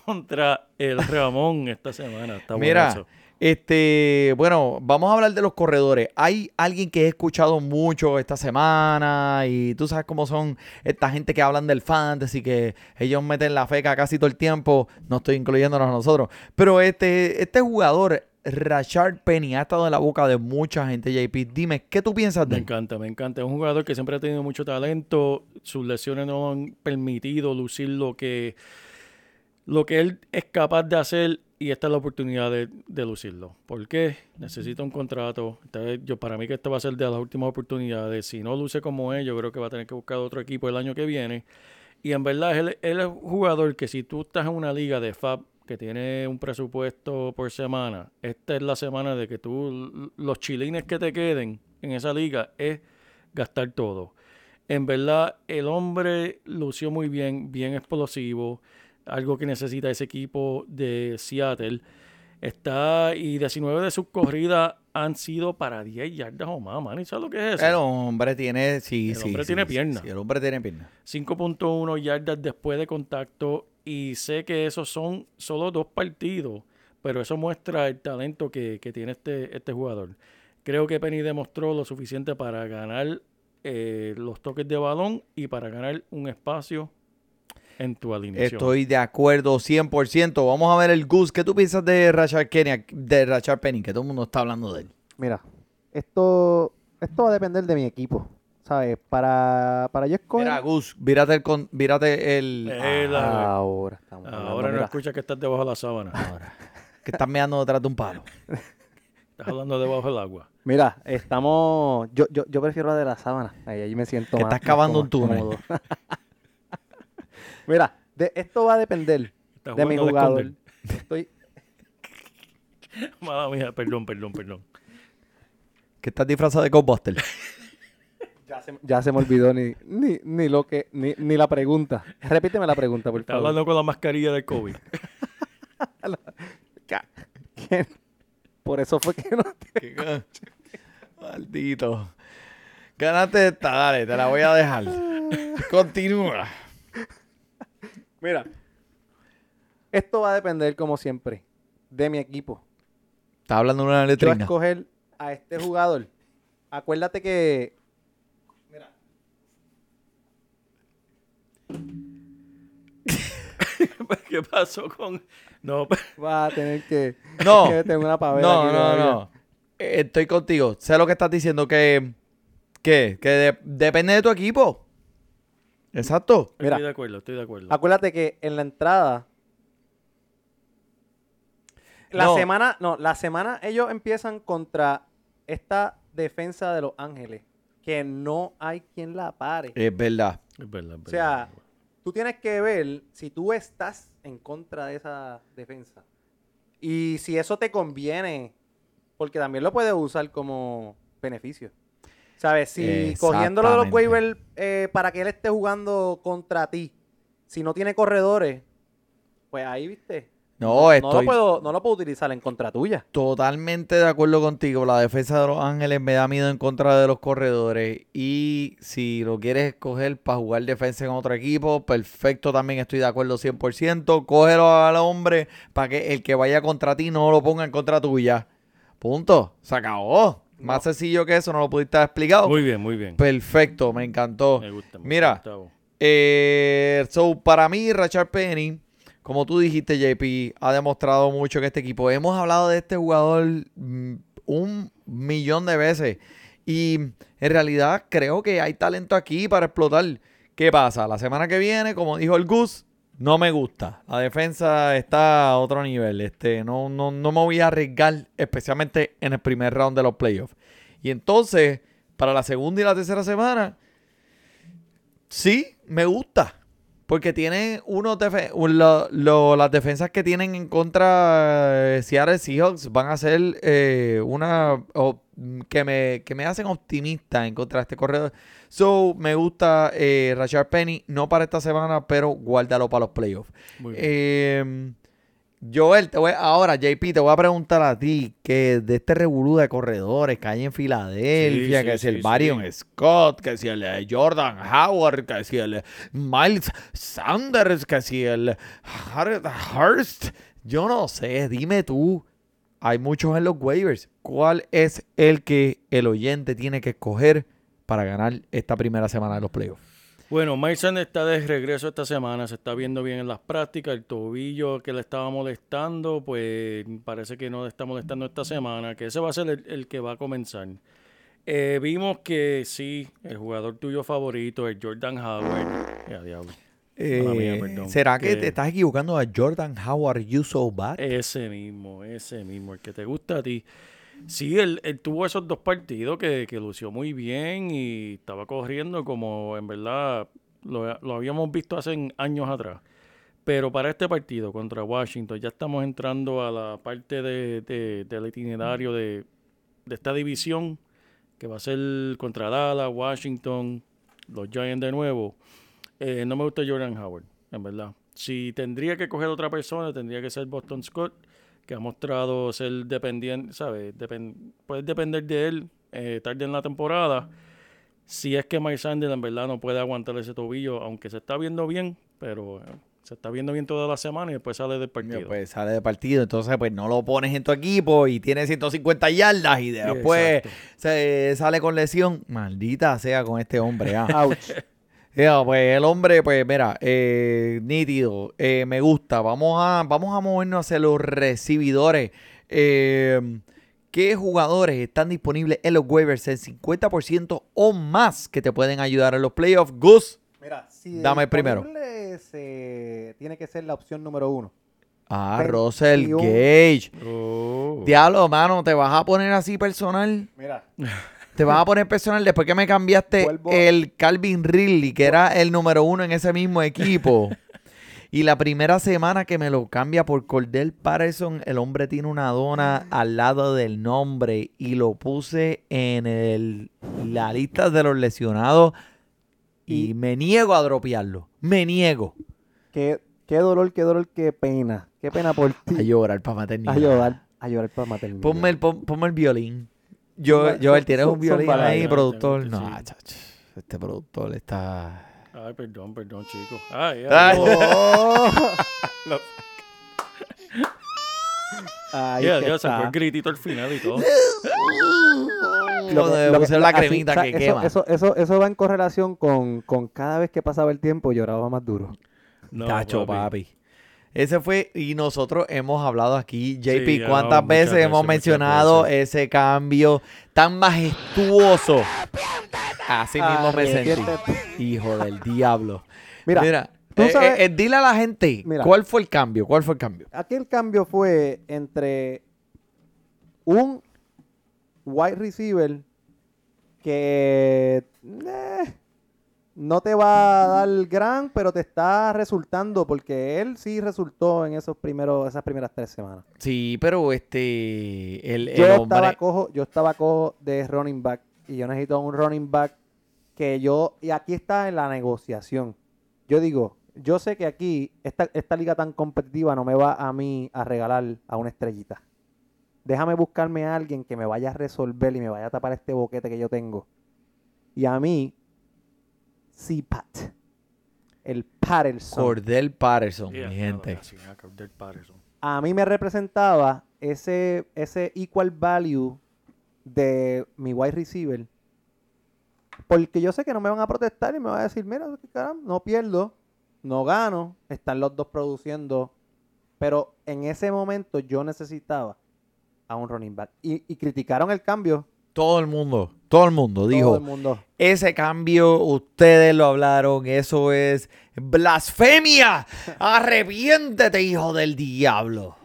contra el Ramón esta semana. Está Mira. Este, bueno, vamos a hablar de los corredores. Hay alguien que he escuchado mucho esta semana y tú sabes cómo son esta gente que hablan del fantasy, que ellos meten la feca casi todo el tiempo. No estoy incluyéndonos a nosotros. Pero este, este jugador, Rashard Penny, ha estado en la boca de mucha gente, JP. Dime, ¿qué tú piensas de Me él? encanta, me encanta. Es un jugador que siempre ha tenido mucho talento. Sus lesiones no han permitido lucir lo que, lo que él es capaz de hacer y esta es la oportunidad de, lucirlo. ¿Por qué? Necesita un contrato. Vez, yo, para mí que esta va a ser de las últimas oportunidades. Si no luce como él, yo creo que va a tener que buscar otro equipo el año que viene. Y en verdad, él, él es un jugador que si tú estás en una liga de FAB que tiene un presupuesto por semana, esta es la semana de que tú, los chilines que te queden en esa liga es gastar todo. En verdad, el hombre lució muy bien, bien explosivo, algo que necesita ese equipo de Seattle. Está, y 19 de sus corridas han sido para 10 yardas o más, man. ¿Y sabes lo que es eso? El hombre tiene, sí, El sí. hombre sí, tiene pierna. el hombre tiene pierna. 5.1 yardas después de contacto y sé que esos son solo dos partidos, pero eso muestra el talento que, que tiene este, este jugador. Creo que Penny demostró lo suficiente para ganar eh, los toques de balón y para ganar un espacio en tu alineación. Estoy de acuerdo 100%. Vamos a ver el Gus. ¿Qué tú piensas de Rashard, Penny, de Rashard Penny? Que todo el mundo está hablando de él. Mira, esto, esto va a depender de mi equipo. ¿Sabes? Para, para yo escoger. Mira, Gus, vírate el... Con, vírate el la- ahora estamos hablando, Ahora no mira. escuchas que estás debajo de la sábana. ahora. [LAUGHS] Que estás meando detrás de un palo. [LAUGHS] Estás hablando debajo del agua. Mira, estamos. Yo, yo, yo prefiero la de la sábana. Ahí, ahí me siento Que más. estás cavando un cómodo- túnel. [LAUGHS] Mira, de, esto va a depender de mi jugador. Estoy, [LAUGHS] Mala mía, perdón, perdón, perdón. Que estás disfrazado de Ghostbuster. [LAUGHS] ya, se, ya se me olvidó ni, ni, ni lo que, ni, ni la pregunta. Repíteme la pregunta, por Estás favor. hablando con la mascarilla del COVID. [LAUGHS] ¿Quién? Por eso fue que no te- Maldito. Ganaste esta, dale, te la voy a dejar. Continúa. Mira, esto va a depender, como siempre, de mi equipo. Estás hablando de una Yo voy a letrina. escoger a este jugador. Acuérdate que [LAUGHS] ¿Qué pasó con.? No, pues, va a tener que, No. [LAUGHS] que tener una pavera No, aquí no, no. Estoy contigo. Sé lo que estás diciendo, que... ¿Qué? Que de- depende de tu equipo. Exacto. Mira. estoy de acuerdo, estoy de acuerdo. Acuérdate que en la entrada. La No. semana, no, la semana ellos empiezan contra esta defensa de Los Ángeles. Que no hay quien la pare. Es verdad. Es verdad, es O verdad. sea, tú tienes que ver si tú estás en contra de esa defensa. Y si eso te conviene, porque también lo puedes usar como beneficio. ¿Sabes? Si cogiéndolo de los waivers eh, para que él esté jugando contra ti, si no tiene corredores, pues ahí, viste. No, No estoy lo, puedo, no lo puedo utilizar en contra tuya. totalmente de acuerdo contigo. La defensa de los Ángeles me da miedo en contra de los corredores. Y si lo quieres escoger para jugar defensa en otro equipo, perfecto, también estoy de acuerdo 100%. Cógelo al hombre para que el que vaya contra ti no lo ponga en contra tuya. Punto. Se acabó. Más sencillo que eso, no lo pudiste haber explicado. Muy bien, muy bien. Perfecto, me encantó. Me gusta. me Mira, gusta. Eh, so, para mí, Rachard Penny, como tú dijiste, JP, ha demostrado mucho que este equipo. Hemos hablado de este jugador mm, un millón de veces. Y en realidad creo que hay talento aquí para explotar. ¿Qué pasa? La semana que viene, como dijo el Gus, no me gusta. La defensa está a otro nivel. Este, no, no, no me voy a arriesgar, especialmente en el primer round de los playoffs. Y entonces, para la segunda y la tercera semana, Sí, me gusta. Porque tiene unos defe- un- lo- lo- las defensas que tienen en contra de Seattle Seahawks van a ser eh, una que me, que me hacen optimista en contra de este corredor. So, me gusta eh, Rashard Penny, no para esta semana, pero guárdalo para los playoffs. Eh, Joel, te voy, ahora JP, te voy a preguntar a ti que de este revolú de corredores que hay en Filadelfia, Sí, que sí, si el sí, sí. Scott, que si el eh, Jordan Howard, que si el Miles Sanders, que si el Hurst, yo no sé, dime tú, hay muchos en los waivers, ¿cuál es el que el oyente tiene que escoger para ganar esta primera semana de los playoffs? Bueno, Sanders está de regreso esta semana, se está viendo bien en las prácticas, el tobillo que le estaba molestando, pues parece que no le está molestando esta semana, que ese va a ser el, el que va a comenzar. Eh, vimos que sí, el jugador tuyo favorito es Jordan Howard. Ya, diablo. Mía, Eh. ¿Será que Que- te estás equivocando a Jordan Howard You So Bad? Ese mismo, ese mismo, el que te gusta a ti. Sí, él, él tuvo esos dos partidos que, que lució muy bien y estaba corriendo como en verdad lo, lo habíamos visto hace años atrás. Pero para este partido contra Washington ya estamos entrando a la parte de, de- del itinerario de, de esta división que va a ser contra Dallas, Washington, los Giants de nuevo. Eh, no me gusta Jordan Howard, en verdad. Si tendría que coger otra persona, tendría que ser Boston Scott, que ha mostrado ser dependiente, ¿sabes? Depen- puedes depender de él eh, tarde en la temporada. Si es que Mike Sanders en verdad no puede aguantar ese tobillo, aunque se está viendo bien, pero eh, se está viendo bien toda la semana y después sale del partido. Pues sale de partido, entonces pues no lo pones en tu equipo y tiene 150 yardas y después exacto. se sale con lesión. Maldita sea con este hombre. ah. Ouch. Ya, pues el hombre, pues mira, eh, nítido, eh, me gusta. Vamos a, vamos a movernos hacia los recibidores. Eh, ¿Qué jugadores están disponibles en los waivers en 50% o más que te pueden ayudar en los playoffs? Gus. Mira, si Dame el primero. se- tiene que ser la opción número uno. Ah, Russell Gage. Oh. Diablo, mano, ¿te vas a poner así personal? Mira, [LAUGHS] Te vas a [LAUGHS] poner personal después que me cambiaste Vuelvo- el Calvin Ridley, que era el número uno en ese mismo equipo. [LAUGHS] y la primera semana que me lo cambia por Cordell Patterson, el hombre tiene una dona al lado del nombre y lo puse en el- la lista de los lesionados y, Y- me niego a dropearlo. Me niego qué, qué dolor, qué dolor, qué pena. Qué pena por a ti. llorar para maternidad. A llorar, a llorar para maternidad. Ponme el, pon- ponme el violín. Yo, Joel, zum- ¿tienes un violín ahí, ahí. productor? Sí. No, chacho. Este productor está... Ay, perdón, perdón, chicos. Ay, Ay. ay. Oh. [LAUGHS] Ahí Ya, que ya sacó el gritito al final y todo. Lo de lo puse la así, cremita sea, que eso, quema. Eso, eso, eso va en correlación con, con cada vez que pasaba el tiempo lloraba más duro. No, Tacho, papi. Ese fue, y nosotros hemos hablado aquí, JP, Sí, ¿cuántas veces hemos mencionado ese cambio tan majestuoso? Así mismo me sentí. Hijo del diablo. Mira, Mira, tú eh, sabes- eh, eh, dile a la gente, Mira. ¿cuál fue el cambio? ¿Cuál fue el cambio? Aquí el cambio fue entre un wide receiver que eh, no te va a dar gran, pero te está resultando porque él sí resultó en esos primeros, esas primeras tres semanas. Sí, pero este, el, el Yo hombre... estaba cojo, yo estaba cojo de running back y yo necesito un running back que yo y aquí está en la negociación. Yo digo, yo sé que aquí, esta, esta liga tan competitiva no me va a mí a regalar a una estrellita. Déjame buscarme a alguien que me vaya a resolver y me vaya a tapar este boquete que yo tengo. Y a mí, CPAT. El Patterson. Cordell Patterson, Yeah, mi gente. gracias, a Cordell Patterson. a mí me representaba ese, ese equal value de mi wide receiver. Porque yo sé que no me van a protestar y me van a decir, mira, caramba, no pierdo, no gano, están los dos produciendo. Pero en ese momento yo necesitaba a un running back. Y, y criticaron el cambio. Todo el mundo, todo el mundo dijo, Todo el mundo. ese cambio ustedes lo hablaron, eso es blasfemia. [LAUGHS] Arrepiéntete, hijo del diablo.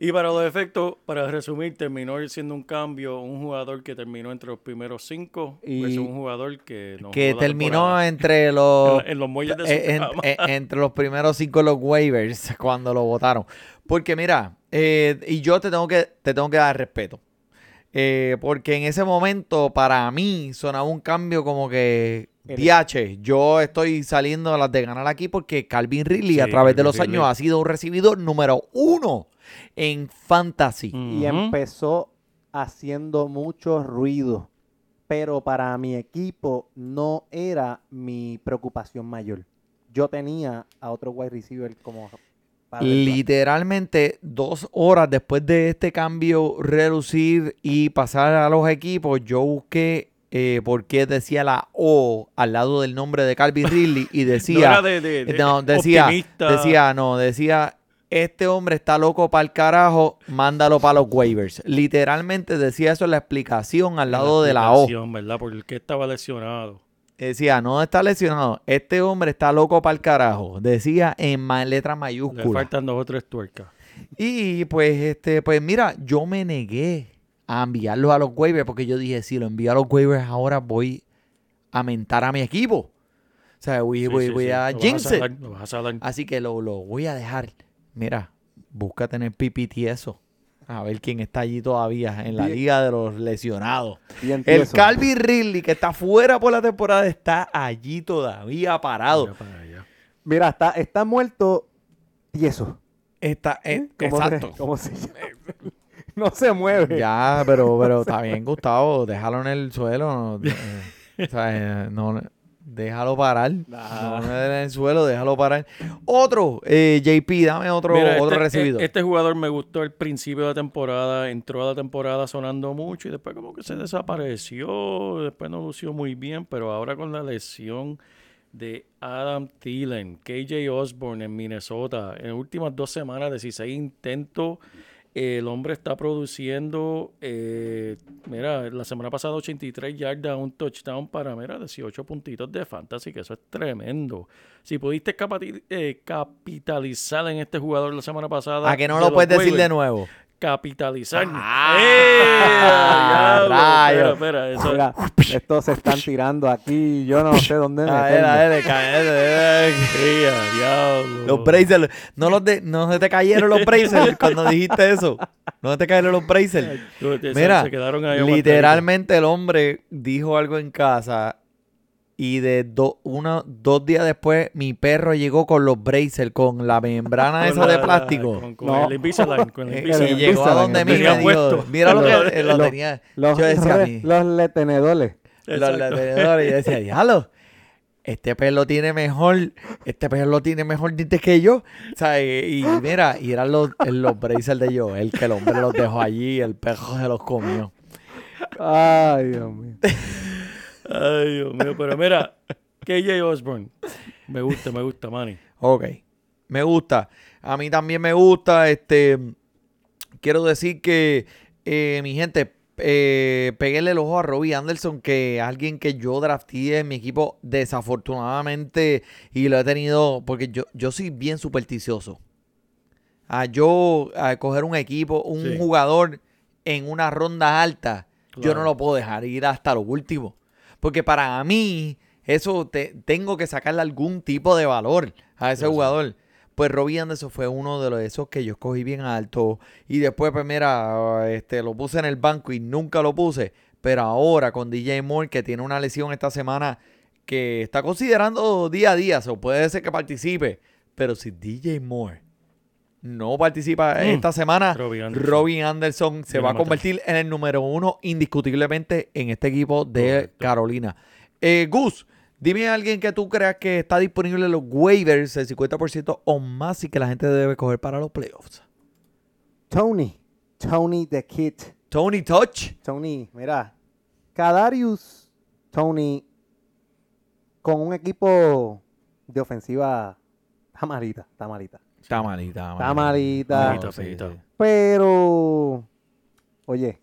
Y para los efectos, para resumir, terminó siendo un cambio, un jugador que terminó entre los primeros cinco Y- versus un jugador que no que terminó entre [LAUGHS] los en, en los muelles de su eh, en- cama. eh, entre los primeros cinco los waivers cuando lo votaron. Porque mira, eh, y yo te tengo que, te tengo que dar respeto. Eh, porque en ese momento, para mí, sonaba un cambio como que. DH, yo estoy saliendo a las de ganar aquí porque Calvin Ridley Sí, a través de los Ridley. años ha sido un recibidor número uno en fantasy. Y empezó haciendo mucho ruido. Pero para mi equipo no era mi preocupación mayor. Yo tenía a otro wide receiver como... Literalmente dos horas después de este cambio reducir y pasar a los equipos, yo busqué eh, por qué decía la O al lado del nombre de Calvin [LAUGHS] Ridley y decía, era de, de- de no, decía, optimista. decía, no, decía, este hombre está loco para el carajo, mándalo para los waivers. Literalmente decía eso en la explicación al lado de la O. ¿verdad? Porque el que estaba lesionado. Decía, no está lesionado, este hombre está loco para el carajo. Decía en ma- letra Le mayúscula. faltan dos o tres tuercas. Y pues, este, pues mira, yo me negué a enviarlo a los waivers porque yo dije, si lo envío a los waivers ahora voy a mentar a mi equipo. O sea, voy, Sí, voy, sí, voy sí. a jinx. Así que lo, lo voy a dejar. Mira, busca tener PPT eso. A ver quién está allí todavía en la Bien. liga de los lesionados. Bien El. Calvin Ridley, que está fuera por la temporada, está allí todavía parado. Mira está, está muerto tieso. Está, eh, ¿Cómo se- exacto. cómo se llama? [LAUGHS] no se mueve. Ya, pero, pero está bien, Gustavo. Déjalo en el suelo. No, eh, o sea, eh, no, déjalo parar. Nah. No en el suelo, déjalo parar. Otro, eh, JP, dame otro, Mira, otro este, recibido. Este jugador me gustó al principio de la temporada, entró a la temporada sonando mucho y después como que se desapareció, después no lució muy bien, pero ahora con la lesión de Adam Thielen, KJ Osborne en Minnesota, en las últimas dos semanas, 16 intentos, el hombre está produciendo, eh, mira, la semana pasada 83 yardas, un touchdown para, mira, 18 puntitos de fantasy, que eso es tremendo. Si pudiste eh, capitalizar en este jugador la semana pasada. ¿A que no lo puedes decir de nuevo? Capitalizar. Ah, ¡Eh! [LAUGHS] Espera, espera, eso- Mira, estos se están tirando aquí. Yo no sé dónde A ver, meterme. a ver, cállate. Sí, a diablo. Los Brazers, no, los de, no se te cayeron los Brazers [LAUGHS] cuando dijiste eso. No se te cayeron los se- Mira, se quedaron ahí literalmente el hombre dijo algo en casa y de do- uno, dos días después mi perro llegó con los Brazers, con la membrana [LAUGHS] Con esa la- de la- plástico. Con, con No. el Invisalign. Con el Eh, Invisalign. y llegó a donde me dijo, mira lo que lo Lo- tenía. Los, Yo decía a mí, los letenedores. los y yo decía, diablo, este perro tiene mejor, este perro lo tiene mejor dientes que yo. O sea, y, y mira, y eran los, los Brazers de yo, el que el hombre los dejó allí, el perro se los comió. Ay, Dios mío. [LAUGHS] Ay, Dios mío. Pero mira, KJ Osborne. Me gusta, me gusta, Manny. Ok, me gusta. A mí también me gusta. Este, quiero decir que, eh, mi gente, eh, peguéle el ojo a Robbie Anderson, que alguien que yo drafté en mi equipo desafortunadamente y lo he tenido, porque yo, yo soy bien supersticioso. A yo a coger un equipo, un Sí. jugador en una ronda alta, yo no lo puedo dejar ir hasta lo último. Porque para mí, eso te- tengo que sacarle algún tipo de valor a ese sí. jugador. Pues Robbie Anderson fue uno de los, esos que yo escogí bien alto. Y después, pues mira, este, lo puse en el banco y nunca lo puse. Pero ahora con DJ Moore, que tiene una lesión esta semana que está considerando día a día, o puede ser que participe, pero si DJ Moore no participa Mm. esta semana, Robbie Anderson. Robbie Anderson se va a convertir en el número uno indiscutiblemente en este equipo de Correcto. Carolina. Eh, Gus, dime a alguien que tú creas que está disponible en los waivers el 50% o más y que la gente debe coger para los playoffs. Tony. Tony the Kid. Tony Touch. Tony, mira. Kadarius, Tony, con un equipo de ofensiva, está malita, está malita. Está malita. Está malita. Malita, feita. Pero, oye,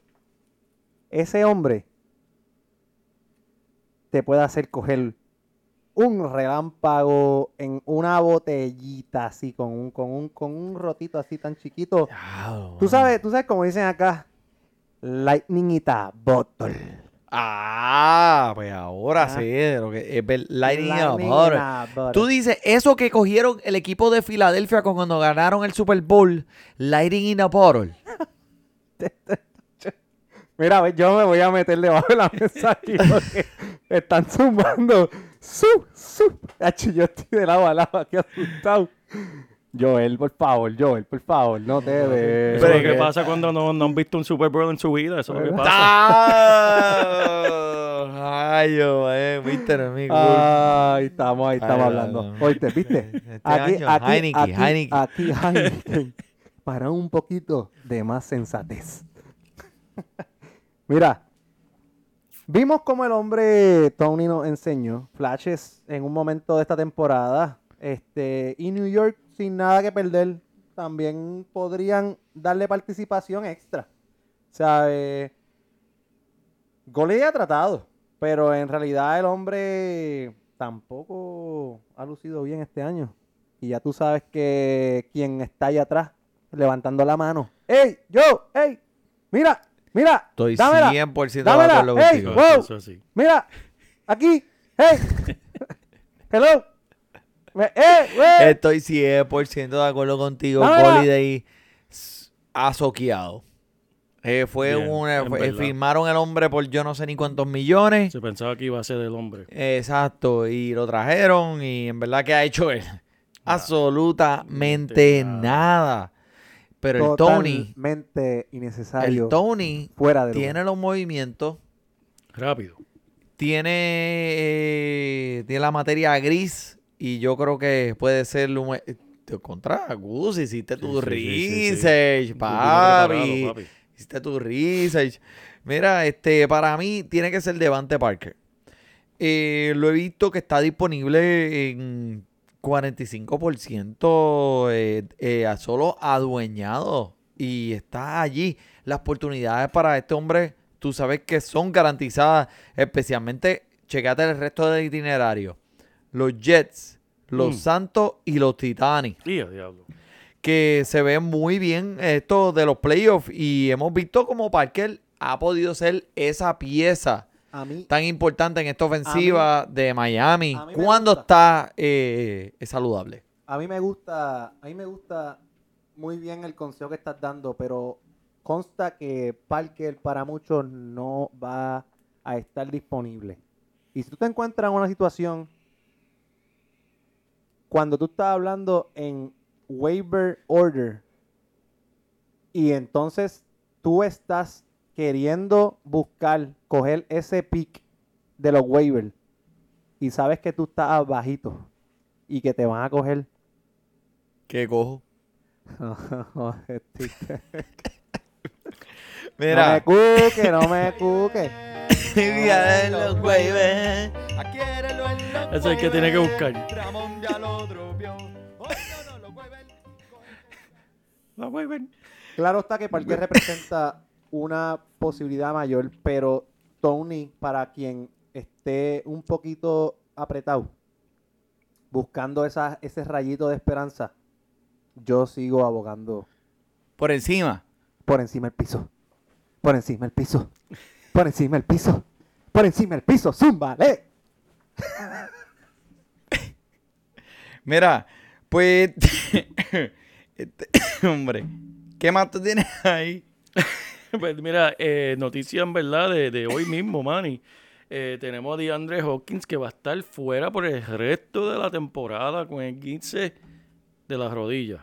ese hombre te puede hacer coger un relámpago en una botellita así, con un, con un, con un rotito así tan chiquito. Tú sabes, tú sabes como dicen acá, lightning a bottle. Ah, pues ahora Ah. sí, de lo que es Lightning Lightning. Tú dices, eso que cogieron el equipo de Filadelfia cuando ganaron el Super Bowl, Lighting in a Bottle. [LAUGHS] Mira, yo me voy a meter debajo de la mesa aquí [LAUGHS] porque están zumbando. ¡Su! ¡Su! Hacho, yo estoy de lado a lado aquí asustado. Joel, por favor, Joel, por favor, no te lo Pero que que- pasa cuando no, no han visto un Super Bowl en su vida. Eso es lo que pasa. ¡Ah! Ay, yo, eh, viste, amigo. Ay, estamos ahí, estamos Ay, hablando. Oíste, ¿viste? Este Aquí, año, aquí, Heineken, aquí, Heineken. aquí, Heineken. Para un poquito de más sensatez. Mira, vimos como el hombre Tony nos enseñó flashes en un momento de esta temporada. Este, y New York, sin nada que perder, también podrían darle participación extra. O sea, eh, Gole ha tratado, pero en realidad el hombre tampoco ha lucido bien este año. Y ya tú sabes que quien está allá atrás levantando la mano. ¡Ey, yo! ¡Ey! ¡Mira! ¡Mira! Estoy dámela, 100% de acuerdo ey, contigo. wow. ¡Mira! ¡Aquí! ¡Hey! [LAUGHS] ¡Hello! ¡Eh! güey! Estoy 100% de acuerdo contigo. Holiday soqueado. Eh, fue Bien, una, en fue- eh, firmaron el hombre por yo no sé ni cuántos millones. Se pensaba que iba a ser el hombre. Exacto, y lo trajeron y en verdad que ha hecho él absolutamente nada. nada. Pero el Tony, Totalmente innecesario. el Tony fuera de tiene los movimientos, Rápido. tiene, eh, tiene la materia gris y yo creo que puede ser un... Contra Gus, hiciste tu Sí, papi. Hiciste tu research. Mira, este, para mí tiene que ser Devante Parker. Eh, lo he visto que está disponible en 45% eh, eh, a solo adueñado. Y está allí. Las oportunidades para este hombre, tú sabes que son garantizadas. Especialmente, checate el resto del itinerario. Los Jets, los Mm. Santos y los Titanes diablo. que se ve muy bien esto de los playoffs y hemos visto como Parker ha podido ser esa pieza A mí, tan importante en esta ofensiva de Miami gusta. está eh, saludable. a mí me gusta, a mí me gusta muy bien el consejo que estás dando, pero consta que Parker para muchos no va a estar disponible. Y si tú te encuentras en una situación cuando tú estás hablando en waiver order y entonces tú estás queriendo buscar, coger ese pick de los waivers y sabes que tú estás bajito y que te van a coger. ¿Qué cojo? [LAUGHS] Este- No me Mira. cuque, no me cuque. [LAUGHS] Mira, los waivers. Ese es el que tiene que buscar. La. Claro está que Parker representa una posibilidad mayor, pero Tony, para quien esté un poquito apretado, buscando esa, ese rayito de esperanza, yo sigo abogando Por encima. por encima del piso. Por encima del piso. Por encima del piso. Por encima del piso. ¡Zúmbale! Mira, pues. este, [LAUGHS] hombre, ¿qué más tú tienes ahí? [LAUGHS] Pues mira, eh, noticia en verdad de, de hoy mismo, Manny. Eh, tenemos a DeAndre Hawkins que va a estar fuera por el resto de la temporada con el 15 de las rodillas.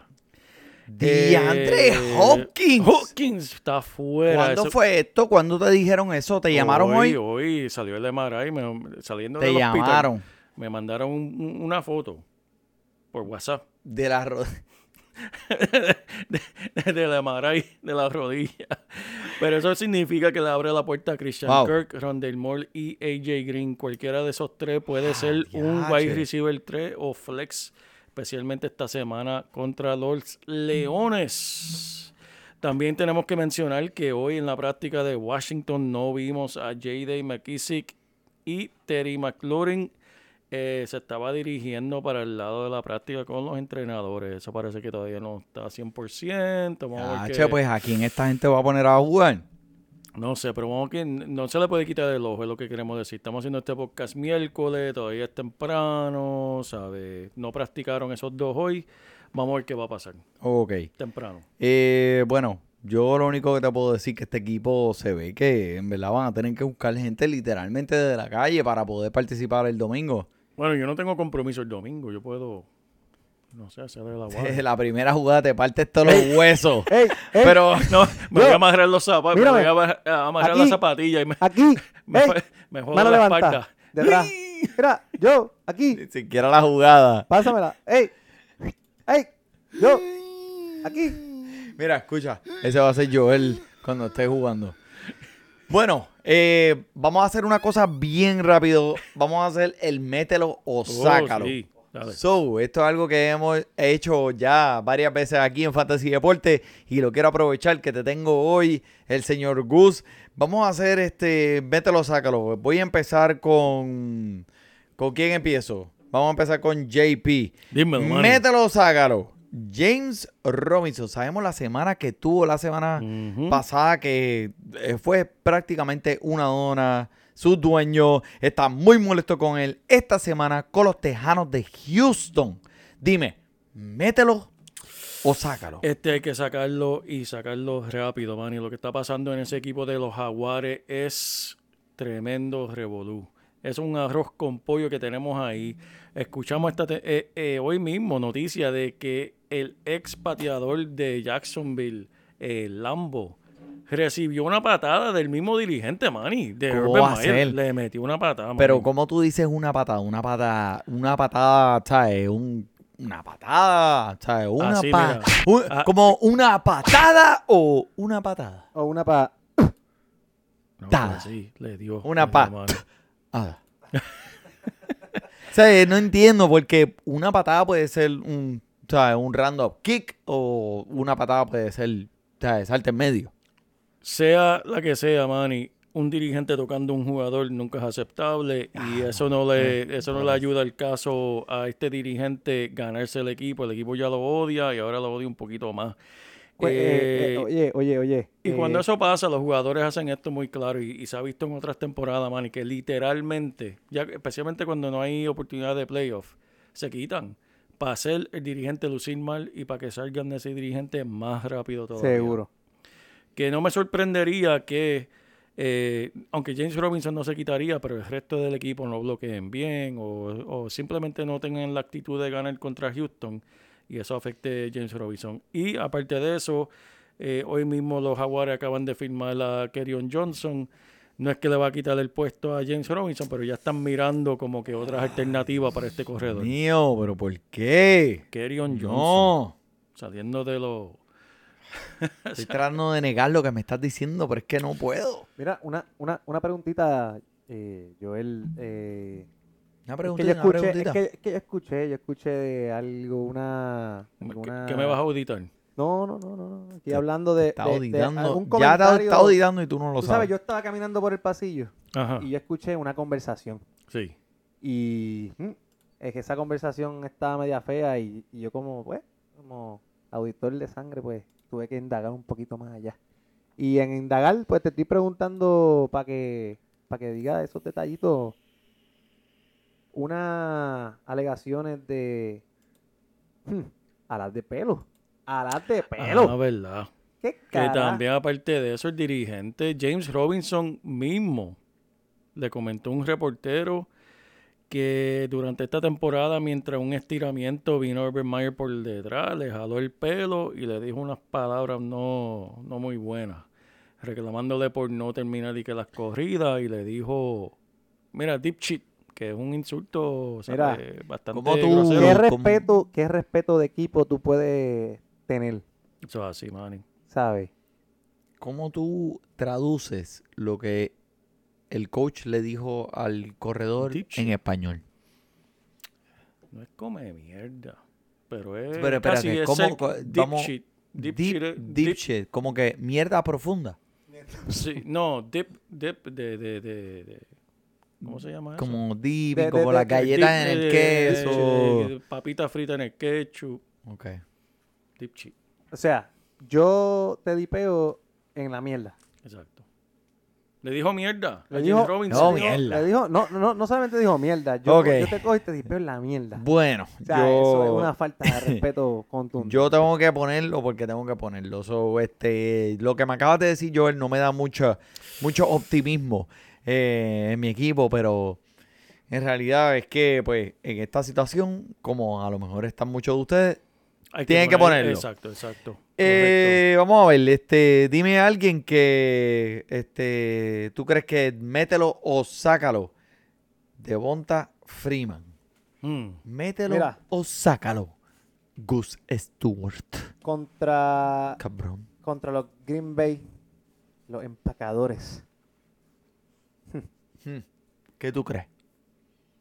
DeAndre Eh, Hopkins. Hawkins está fuera. ¿Cuándo Eso- fue esto? ¿Cuándo te dijeron eso? ¿Te llamaron hoy? Hoy salió el MRI, me- saliendo Te del hospital, llamaron. me mandaron un- una foto por WhatsApp De la ro- de, [LAUGHS] de la MRI de la rodilla. Pero eso significa que le abre la puerta a Christian Wow. Kirk, Rondell Moore y AJ Green. Cualquiera de esos tres puede ser un wide receiver 3 o flex, especialmente esta semana contra los Leones. También tenemos que mencionar que hoy en la práctica de Washington no vimos a J.D. McKissick y Terry McLaurin. Eh, se estaba dirigiendo para el lado de la práctica con los entrenadores. Eso parece que todavía no está 100%. Vamos Ah, che, pues a quién esta gente va a poner a jugar. No sé, pero vamos que no se le puede quitar el ojo, es lo que queremos decir. Estamos haciendo este podcast miércoles, todavía es temprano, ¿sabes? No practicaron esos dos hoy. Vamos a ver qué va a pasar. Ok. Temprano. Eh, bueno, yo lo único que te puedo decir que este equipo se ve que en verdad van a tener que buscar gente literalmente de la calle para poder participar el domingo. Bueno, yo no tengo compromiso el domingo, yo puedo, no sé, hacer el aguado. [LAUGHS] la primera jugada te partes todos los [LAUGHS] huesos. ¡Ey! ey, Pero [LAUGHS] No, me Yo- voy a amarrar los zapatos, me Mírame. voy a amar- a amarrar las zapatillas y me, Aquí. me, ¡Ey! me jodo Mano la levanta. espalda. Detrás. Mira, yo, aquí. ni siquiera la jugada. Pásamela. ¡Ey! ¡Ey! Yo, aquí. Mira, escucha, ese va a ser Joel cuando esté jugando. Bueno, eh, vamos a hacer una cosa bien rápido. Vamos a hacer el mételo o Oh, sácalo. sí. So, esto es algo que hemos hecho ya varias veces aquí en Fantasy Deporte y lo quiero aprovechar que te tengo hoy, el señor Gus. Vamos a hacer este mételo, sácalo. Voy a empezar con... ¿Con quién empiezo? Vamos a empezar con JP. Dímelo. Mételo, sácalo. James Robinson. Sabemos la semana que tuvo la semana pasada que eh, fue prácticamente una dona. Su dueño está muy molesto con él esta semana con los Tejanos de Houston. Dime, mételo o sácalo. Este hay que sacarlo y sacarlo rápido, man. Y lo que está pasando en ese equipo de los Jaguares es tremendo revolú. Es un arroz con pollo que tenemos ahí. Escuchamos esta eh, eh, hoy mismo noticia de que el ex pateador de Jacksonville, eh, Lambo, recibió una patada del mismo dirigente, Manny. De ¿Cómo Urban va a Meyer. ser? Le metió una patada, Pero Manny. como tú dices una patada, una patada, una patada, ¿sabes? Un- una patada, ¿sabes? Una Así, pa- mira. un- Ah. como una patada o una patada. O una pa. No, tada. pero sí, le dio. Una le dio, pa-. Ah. [LAUGHS] o sea, no entiendo porque una patada puede ser un, ¿sabes? un random kick o una patada puede ser, ¿sabes? Salte en medio. sea la que sea, Manny, un dirigente tocando a un jugador nunca es aceptable y eso no le eso no le ayuda al caso a este dirigente ganarse el equipo. El equipo ya lo odia y ahora lo odia un poquito más. Pues, eh, eh, Eh, oye, oye, oye. y eh, cuando eso pasa, los jugadores hacen esto muy claro y, y se ha visto en otras temporadas, Manny, que literalmente, ya especialmente cuando no hay oportunidad de playoff, se quitan para hacer el dirigente lucir mal y para que salgan de ese dirigente más rápido todavía Seguro. que no me sorprendería que, eh, aunque James Robinson no se quitaría, pero el resto del equipo no bloqueen bien o, o simplemente no tengan la actitud de ganar contra Houston y eso afecte a James Robinson. Y aparte de eso, eh, hoy mismo los Jaguares acaban de firmar a Kerryon Johnson. No es que le va a quitar el puesto a James Robinson, pero ya están mirando como que otras alternativas para este corredor. Mío, pero ¿por qué? Kerryon Johnson, No. saliendo de los... [LAUGHS] Estoy tratando de negar lo que me estás diciendo, pero es que no puedo. Mira, una, una, una preguntita, eh, Joel. Eh, Una es que preguntita, yo una escuché, preguntita. es que, es que yo escuché, yo escuché de algo, una... ¿Qué, alguna- qué me vas a auditar? No, no, no, no, no. Estoy Te- hablando de, Está de- Ya está auditando y tú no lo Tú sabes. sabes, yo estaba caminando por el pasillo Ajá, y yo escuché una conversación. sí. Y mm, es que esa conversación estaba media fea y, y yo como, pues, como auditor de sangre, pues, tuve que indagar un poquito más allá. Y en indagar, pues, te estoy preguntando para que, para que diga esos detallitos. Unas alegaciones de... hmm, alas de pelo. Alas de Ah, pelo. verdad. ¿Qué Que también, aparte de eso, el dirigente James Robinson mismo Le comentó un reportero que durante esta temporada, mientras un estiramiento vino Urban Meyer por detrás, le jaló el pelo y le dijo unas palabras no, no muy buenas, reclamándole por no terminar y que las corridas y le dijo, mira, deep shit, que es un insulto bastante ¿cómo tú- grosero. ¿Qué respeto, ¿Qué respeto de equipo tú puedes tener? Eso es así, Manny. ¿Sabes? ¿Cómo tú traduces lo que el coach le dijo al corredor en español? No es come mierda, pero es Pero casi espérate, es ¿cómo el co- deep vamos- shit. Deep, Deep, shit es- deep deep- shit, como que mierda profunda. sí, no, dip, dip de, de, de, de- ¿cómo se llama eso? Como deep, De- como de- las de- galletas en el eh, queso. eh, papita frita en el ketchup, Ok. O sea, yo te dipeo en la mierda. exacto. Le dijo mierda Le a dijo- Robinson. No, mierda. Le dijo, no, no, no solamente dijo mierda, yo, yo te cojo y te dipeo en la mierda. Bueno, O sea, eso es una falta de respeto [LAUGHS] contundente. yo tengo que ponerlo porque tengo que ponerlo. So, este, lo que me acabas de decir, Joel, no me da mucho, mucho optimismo eh, en mi equipo, pero en realidad es que, pues, en esta situación, como a lo mejor están muchos de ustedes, Hay tienen que poner- ponerlo. Exacto, exacto. Eh, vamos a ver, este, dime a alguien que este, tú crees que mételo o sácalo. Devonta Freeman. Correcto. Mm, Mételo Mira. o sácalo. Gus Stewart. Contra, Cabrón. contra los Green Bay, los empacadores. [LAUGHS] Hmm. ¿Qué tú crees?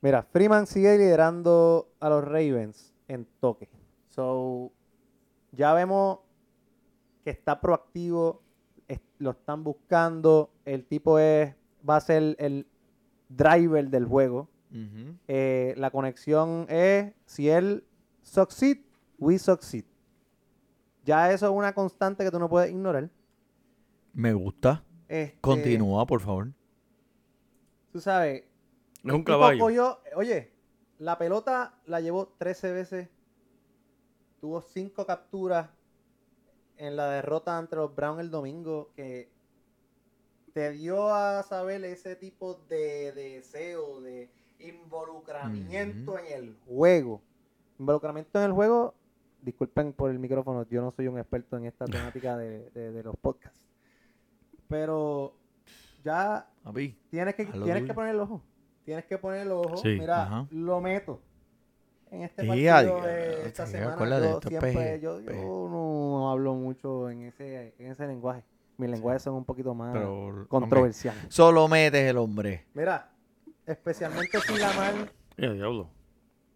Mira, Freeman sigue liderando a los Ravens en toque. So, ya vemos que está proactivo, es- lo están buscando, el tipo es, va a ser el driver del juego. Eh, la conexión es, si él succeed, we succeed. Ya eso es una constante que tú no puedes ignorar. Me gusta. Este, Continúa, por favor. Tú sabes, Es un caballo. cogió- oye, la pelota la llevó 13 veces. Tuvo 5 capturas en la derrota ante los Browns el domingo. Que te dio a saber ese tipo de deseo, de involucramiento en el juego. Involucramiento en el juego. Disculpen por el micrófono, yo no soy un experto en esta [LAUGHS] temática de, de- de los podcasts. Pero ya. Tienes que, tienes que poner el ojo. Tienes que poner el ojo. Sí. Mira, lo meto. En este partido de esta sí, semana yo es siempre, yo, yo no hablo mucho en ese, en ese lenguaje. Mis lenguajes son un poquito más Pero, controversiales. Solo metes el hombre. Mira, especialmente si la mal, Eh, diablo.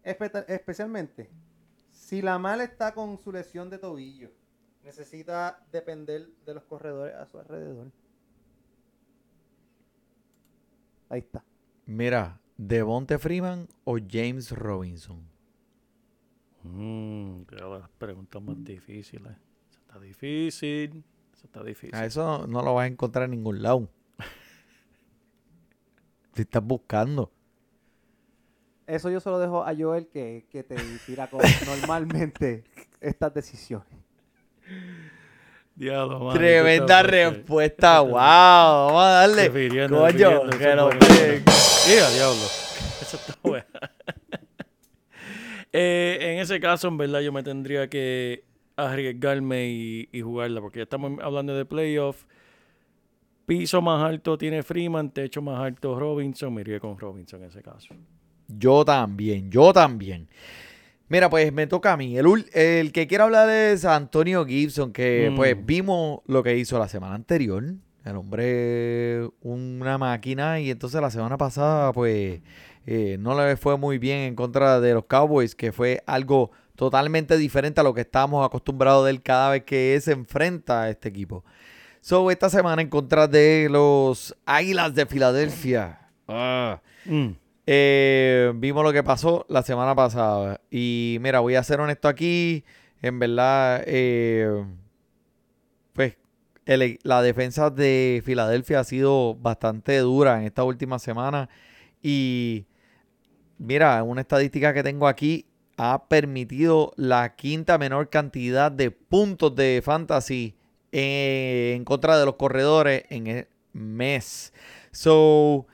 espe- especialmente si la mal está con su lesión de tobillo, necesita depender de los corredores a su alrededor. Ahí está. Mira, Devonte Freeman o James Robinson. Mm, te las preguntas más difíciles. Eso está difícil. Eso está difícil. A eso no lo vas a encontrar en ningún lado. [LAUGHS] Si estás buscando. Eso yo solo dejo a Joel que, que te tira con [LAUGHS] normalmente estas decisiones. Diablo, mano, Tremenda respuesta. [LAUGHS] Wow. Vamos a darle. Coño, que lo bueno. Mira, diablo. Eso está bueno. Eh, en ese caso, en verdad, yo me tendría que arriesgarme y, y jugarla, porque ya estamos hablando de playoff. Piso más alto tiene Freeman, techo más alto Robinson. Me iría con Robinson en ese caso. Yo también, yo también. Mira, pues me toca a mí. El, el que quiero hablar es Antonio Gibson, que Mm. pues vimos lo que hizo la semana anterior. El hombre, una máquina, y entonces la semana pasada, pues, eh, no le fue muy bien en contra de los Cowboys, que fue algo totalmente diferente a lo que estábamos acostumbrados de él cada vez que se enfrenta a este equipo. So, esta semana en contra de los Águilas de Filadelfia. Ah. Mm. Eh, vimos lo que pasó la semana pasada. Y mira, voy a ser honesto aquí. En verdad, eh, pues el- la defensa de Filadelfia ha sido bastante dura en esta última semana. Y mira, una estadística que tengo aquí ha permitido la quinta menor cantidad de puntos de fantasy eh, en contra de los corredores en el mes. So,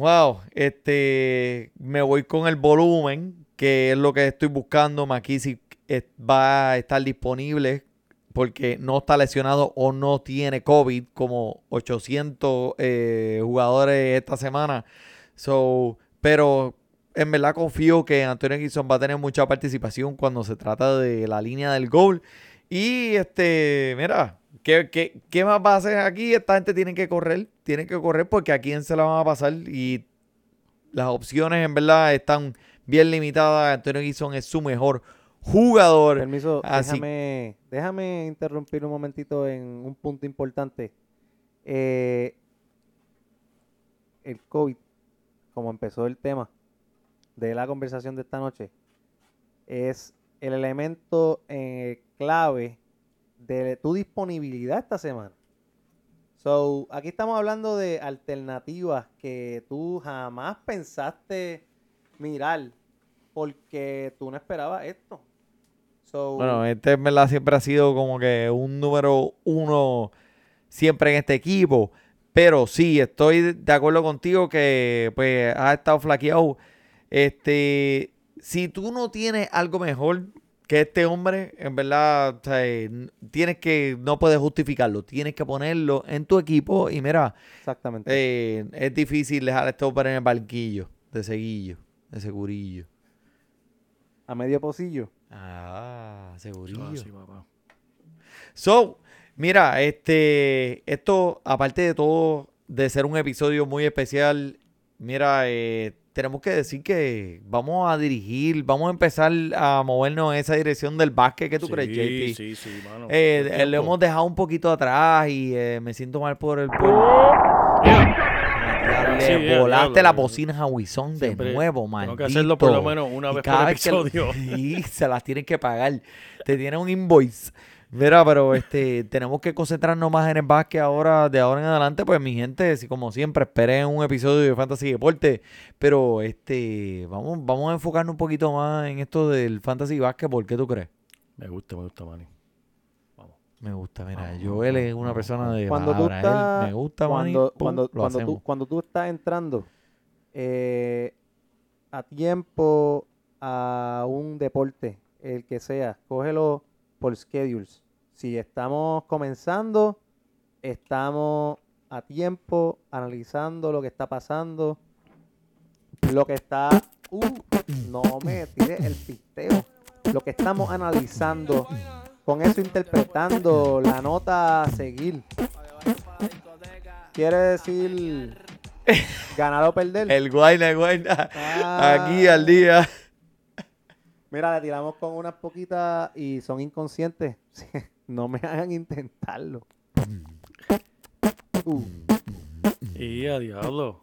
Wow, este, me voy con el volumen, que es lo que estoy buscando. McKissick eh, va a estar disponible porque no está lesionado o no tiene COVID, como 800 eh, jugadores esta semana. So, pero en verdad confío que Antonio Gibson va a tener mucha participación cuando se trata de la línea del gol. Y este, mira, ¿qué, qué, qué más va a hacer aquí? Esta gente tiene que correr, tiene que correr porque a quién se la van a pasar. Y las opciones en verdad están bien limitadas. Antonio Gibson es su mejor jugador. Permiso, Así- déjame, déjame interrumpir un momentito en un punto importante. Eh, el COVID, como empezó el tema de la conversación de esta noche, es el elemento eh, clave de tu disponibilidad esta semana. So, aquí estamos hablando de alternativas que tú jamás pensaste mirar porque tú no esperabas esto. So, Bueno, este en verdad siempre ha sido como que un número uno siempre en este equipo. Pero sí, estoy de acuerdo contigo que pues has estado flaqueado. Este, si tú no tienes algo mejor que este hombre, en verdad, o sea, n- tienes que, no puedes justificarlo, tienes que ponerlo en tu equipo y mira, exactamente. eh, es difícil dejar a este hombre en el banquillo, de seguillo, de segurillo. a medio pocillo. Ah, segurillo. Ah, sí, papá. So, mira, este, esto, aparte de todo, de ser un episodio muy especial, mira, eh, tenemos que decir que vamos a dirigir, vamos a empezar a movernos en esa dirección del básquet. ¿Qué tú sí, crees, JP? Sí, sí, mano. Eh, eh, lo hemos dejado un poquito atrás y eh, me siento mal por el... por- Sí, Le ya, volaste diablo, la eh. bocina a Wilson de nuevo, Tengo maldito. que hacerlo por lo menos una Y vez por vez que- episodio. [LAUGHS] Sí, se las tienen que pagar. Te tienen un invoice. Mira, pero este, tenemos que concentrarnos más en el básquet ahora, de ahora en adelante. Pues mi gente, como siempre, esperen un episodio de Fantasy Deporte. Pero este, vamos, vamos a enfocarnos un poquito más en esto del Fantasy Básquet. ¿Qué tú crees? Me gusta, me gusta, Manny. Me gusta, mira, Vamos, Joel es una vamos, persona de Cuando tú palabra. Él estás- me gusta, Manny, Cuando, pum, cuando, cuando, tú, cuando tú estás entrando eh, a tiempo a un deporte, el que sea, cógelo por schedules. Si estamos comenzando, estamos a tiempo analizando lo que está pasando, lo que está... Uh, no me tires el pisteo. Lo que estamos analizando, con eso interpretando la nota a seguir. Quiere decir ganar o perder. El guayna, el guayna. Ah. Aquí al día. Mira, le tiramos con unas poquitas y son inconscientes. [LAUGHS] no me hagan intentarlo. Uh, Y a diablo.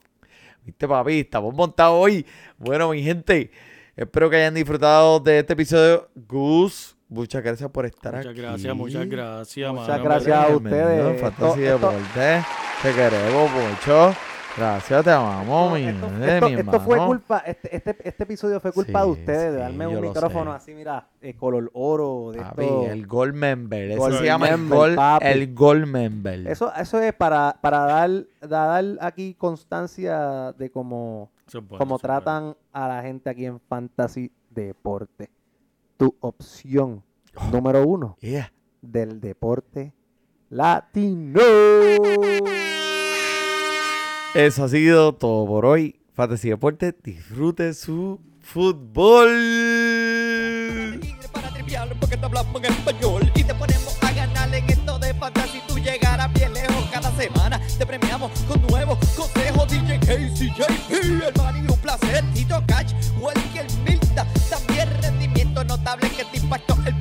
Viste, papi, estamos montados hoy. Bueno, mi gente, espero que hayan disfrutado de este episodio. Gus, muchas gracias por estar Muchas aquí. gracias, muchas gracias, Muchas mano. gracias a Bienvenido ustedes. en Fantasy Esto- esto-. Te queremos mucho. Gracias, te amamos, mi, esto, esto- mi esto fue culpa, este, este, este episodio fue culpa de Sí, ustedes, de sí, darme yo un lo micrófono sé. así, mira, eh, color oro, de Papi, esto. el Gold Member. Eso Gold se llama el Member, Gold, papi. el Gold Member. Eso, eso es para, para dar, dar aquí constancia de cómo, Eso es bueno, cómo eso es bueno. tratan a la gente aquí en Fantasy Deporte. Tu opción número uno Yeah. del deporte latino. Eso ha sido todo por hoy. Fantasy Deporte, disfrute su fútbol. Para trivial, porque te hablamos en español y te ponemos a ganar en esto de fantasy. Tú llegarás bien lejos cada semana. Te premiamos con nuevos consejos. DJ KCJP, el man un placer. Tito Cash, Welker Milta. También rendimiento notable que te impactó el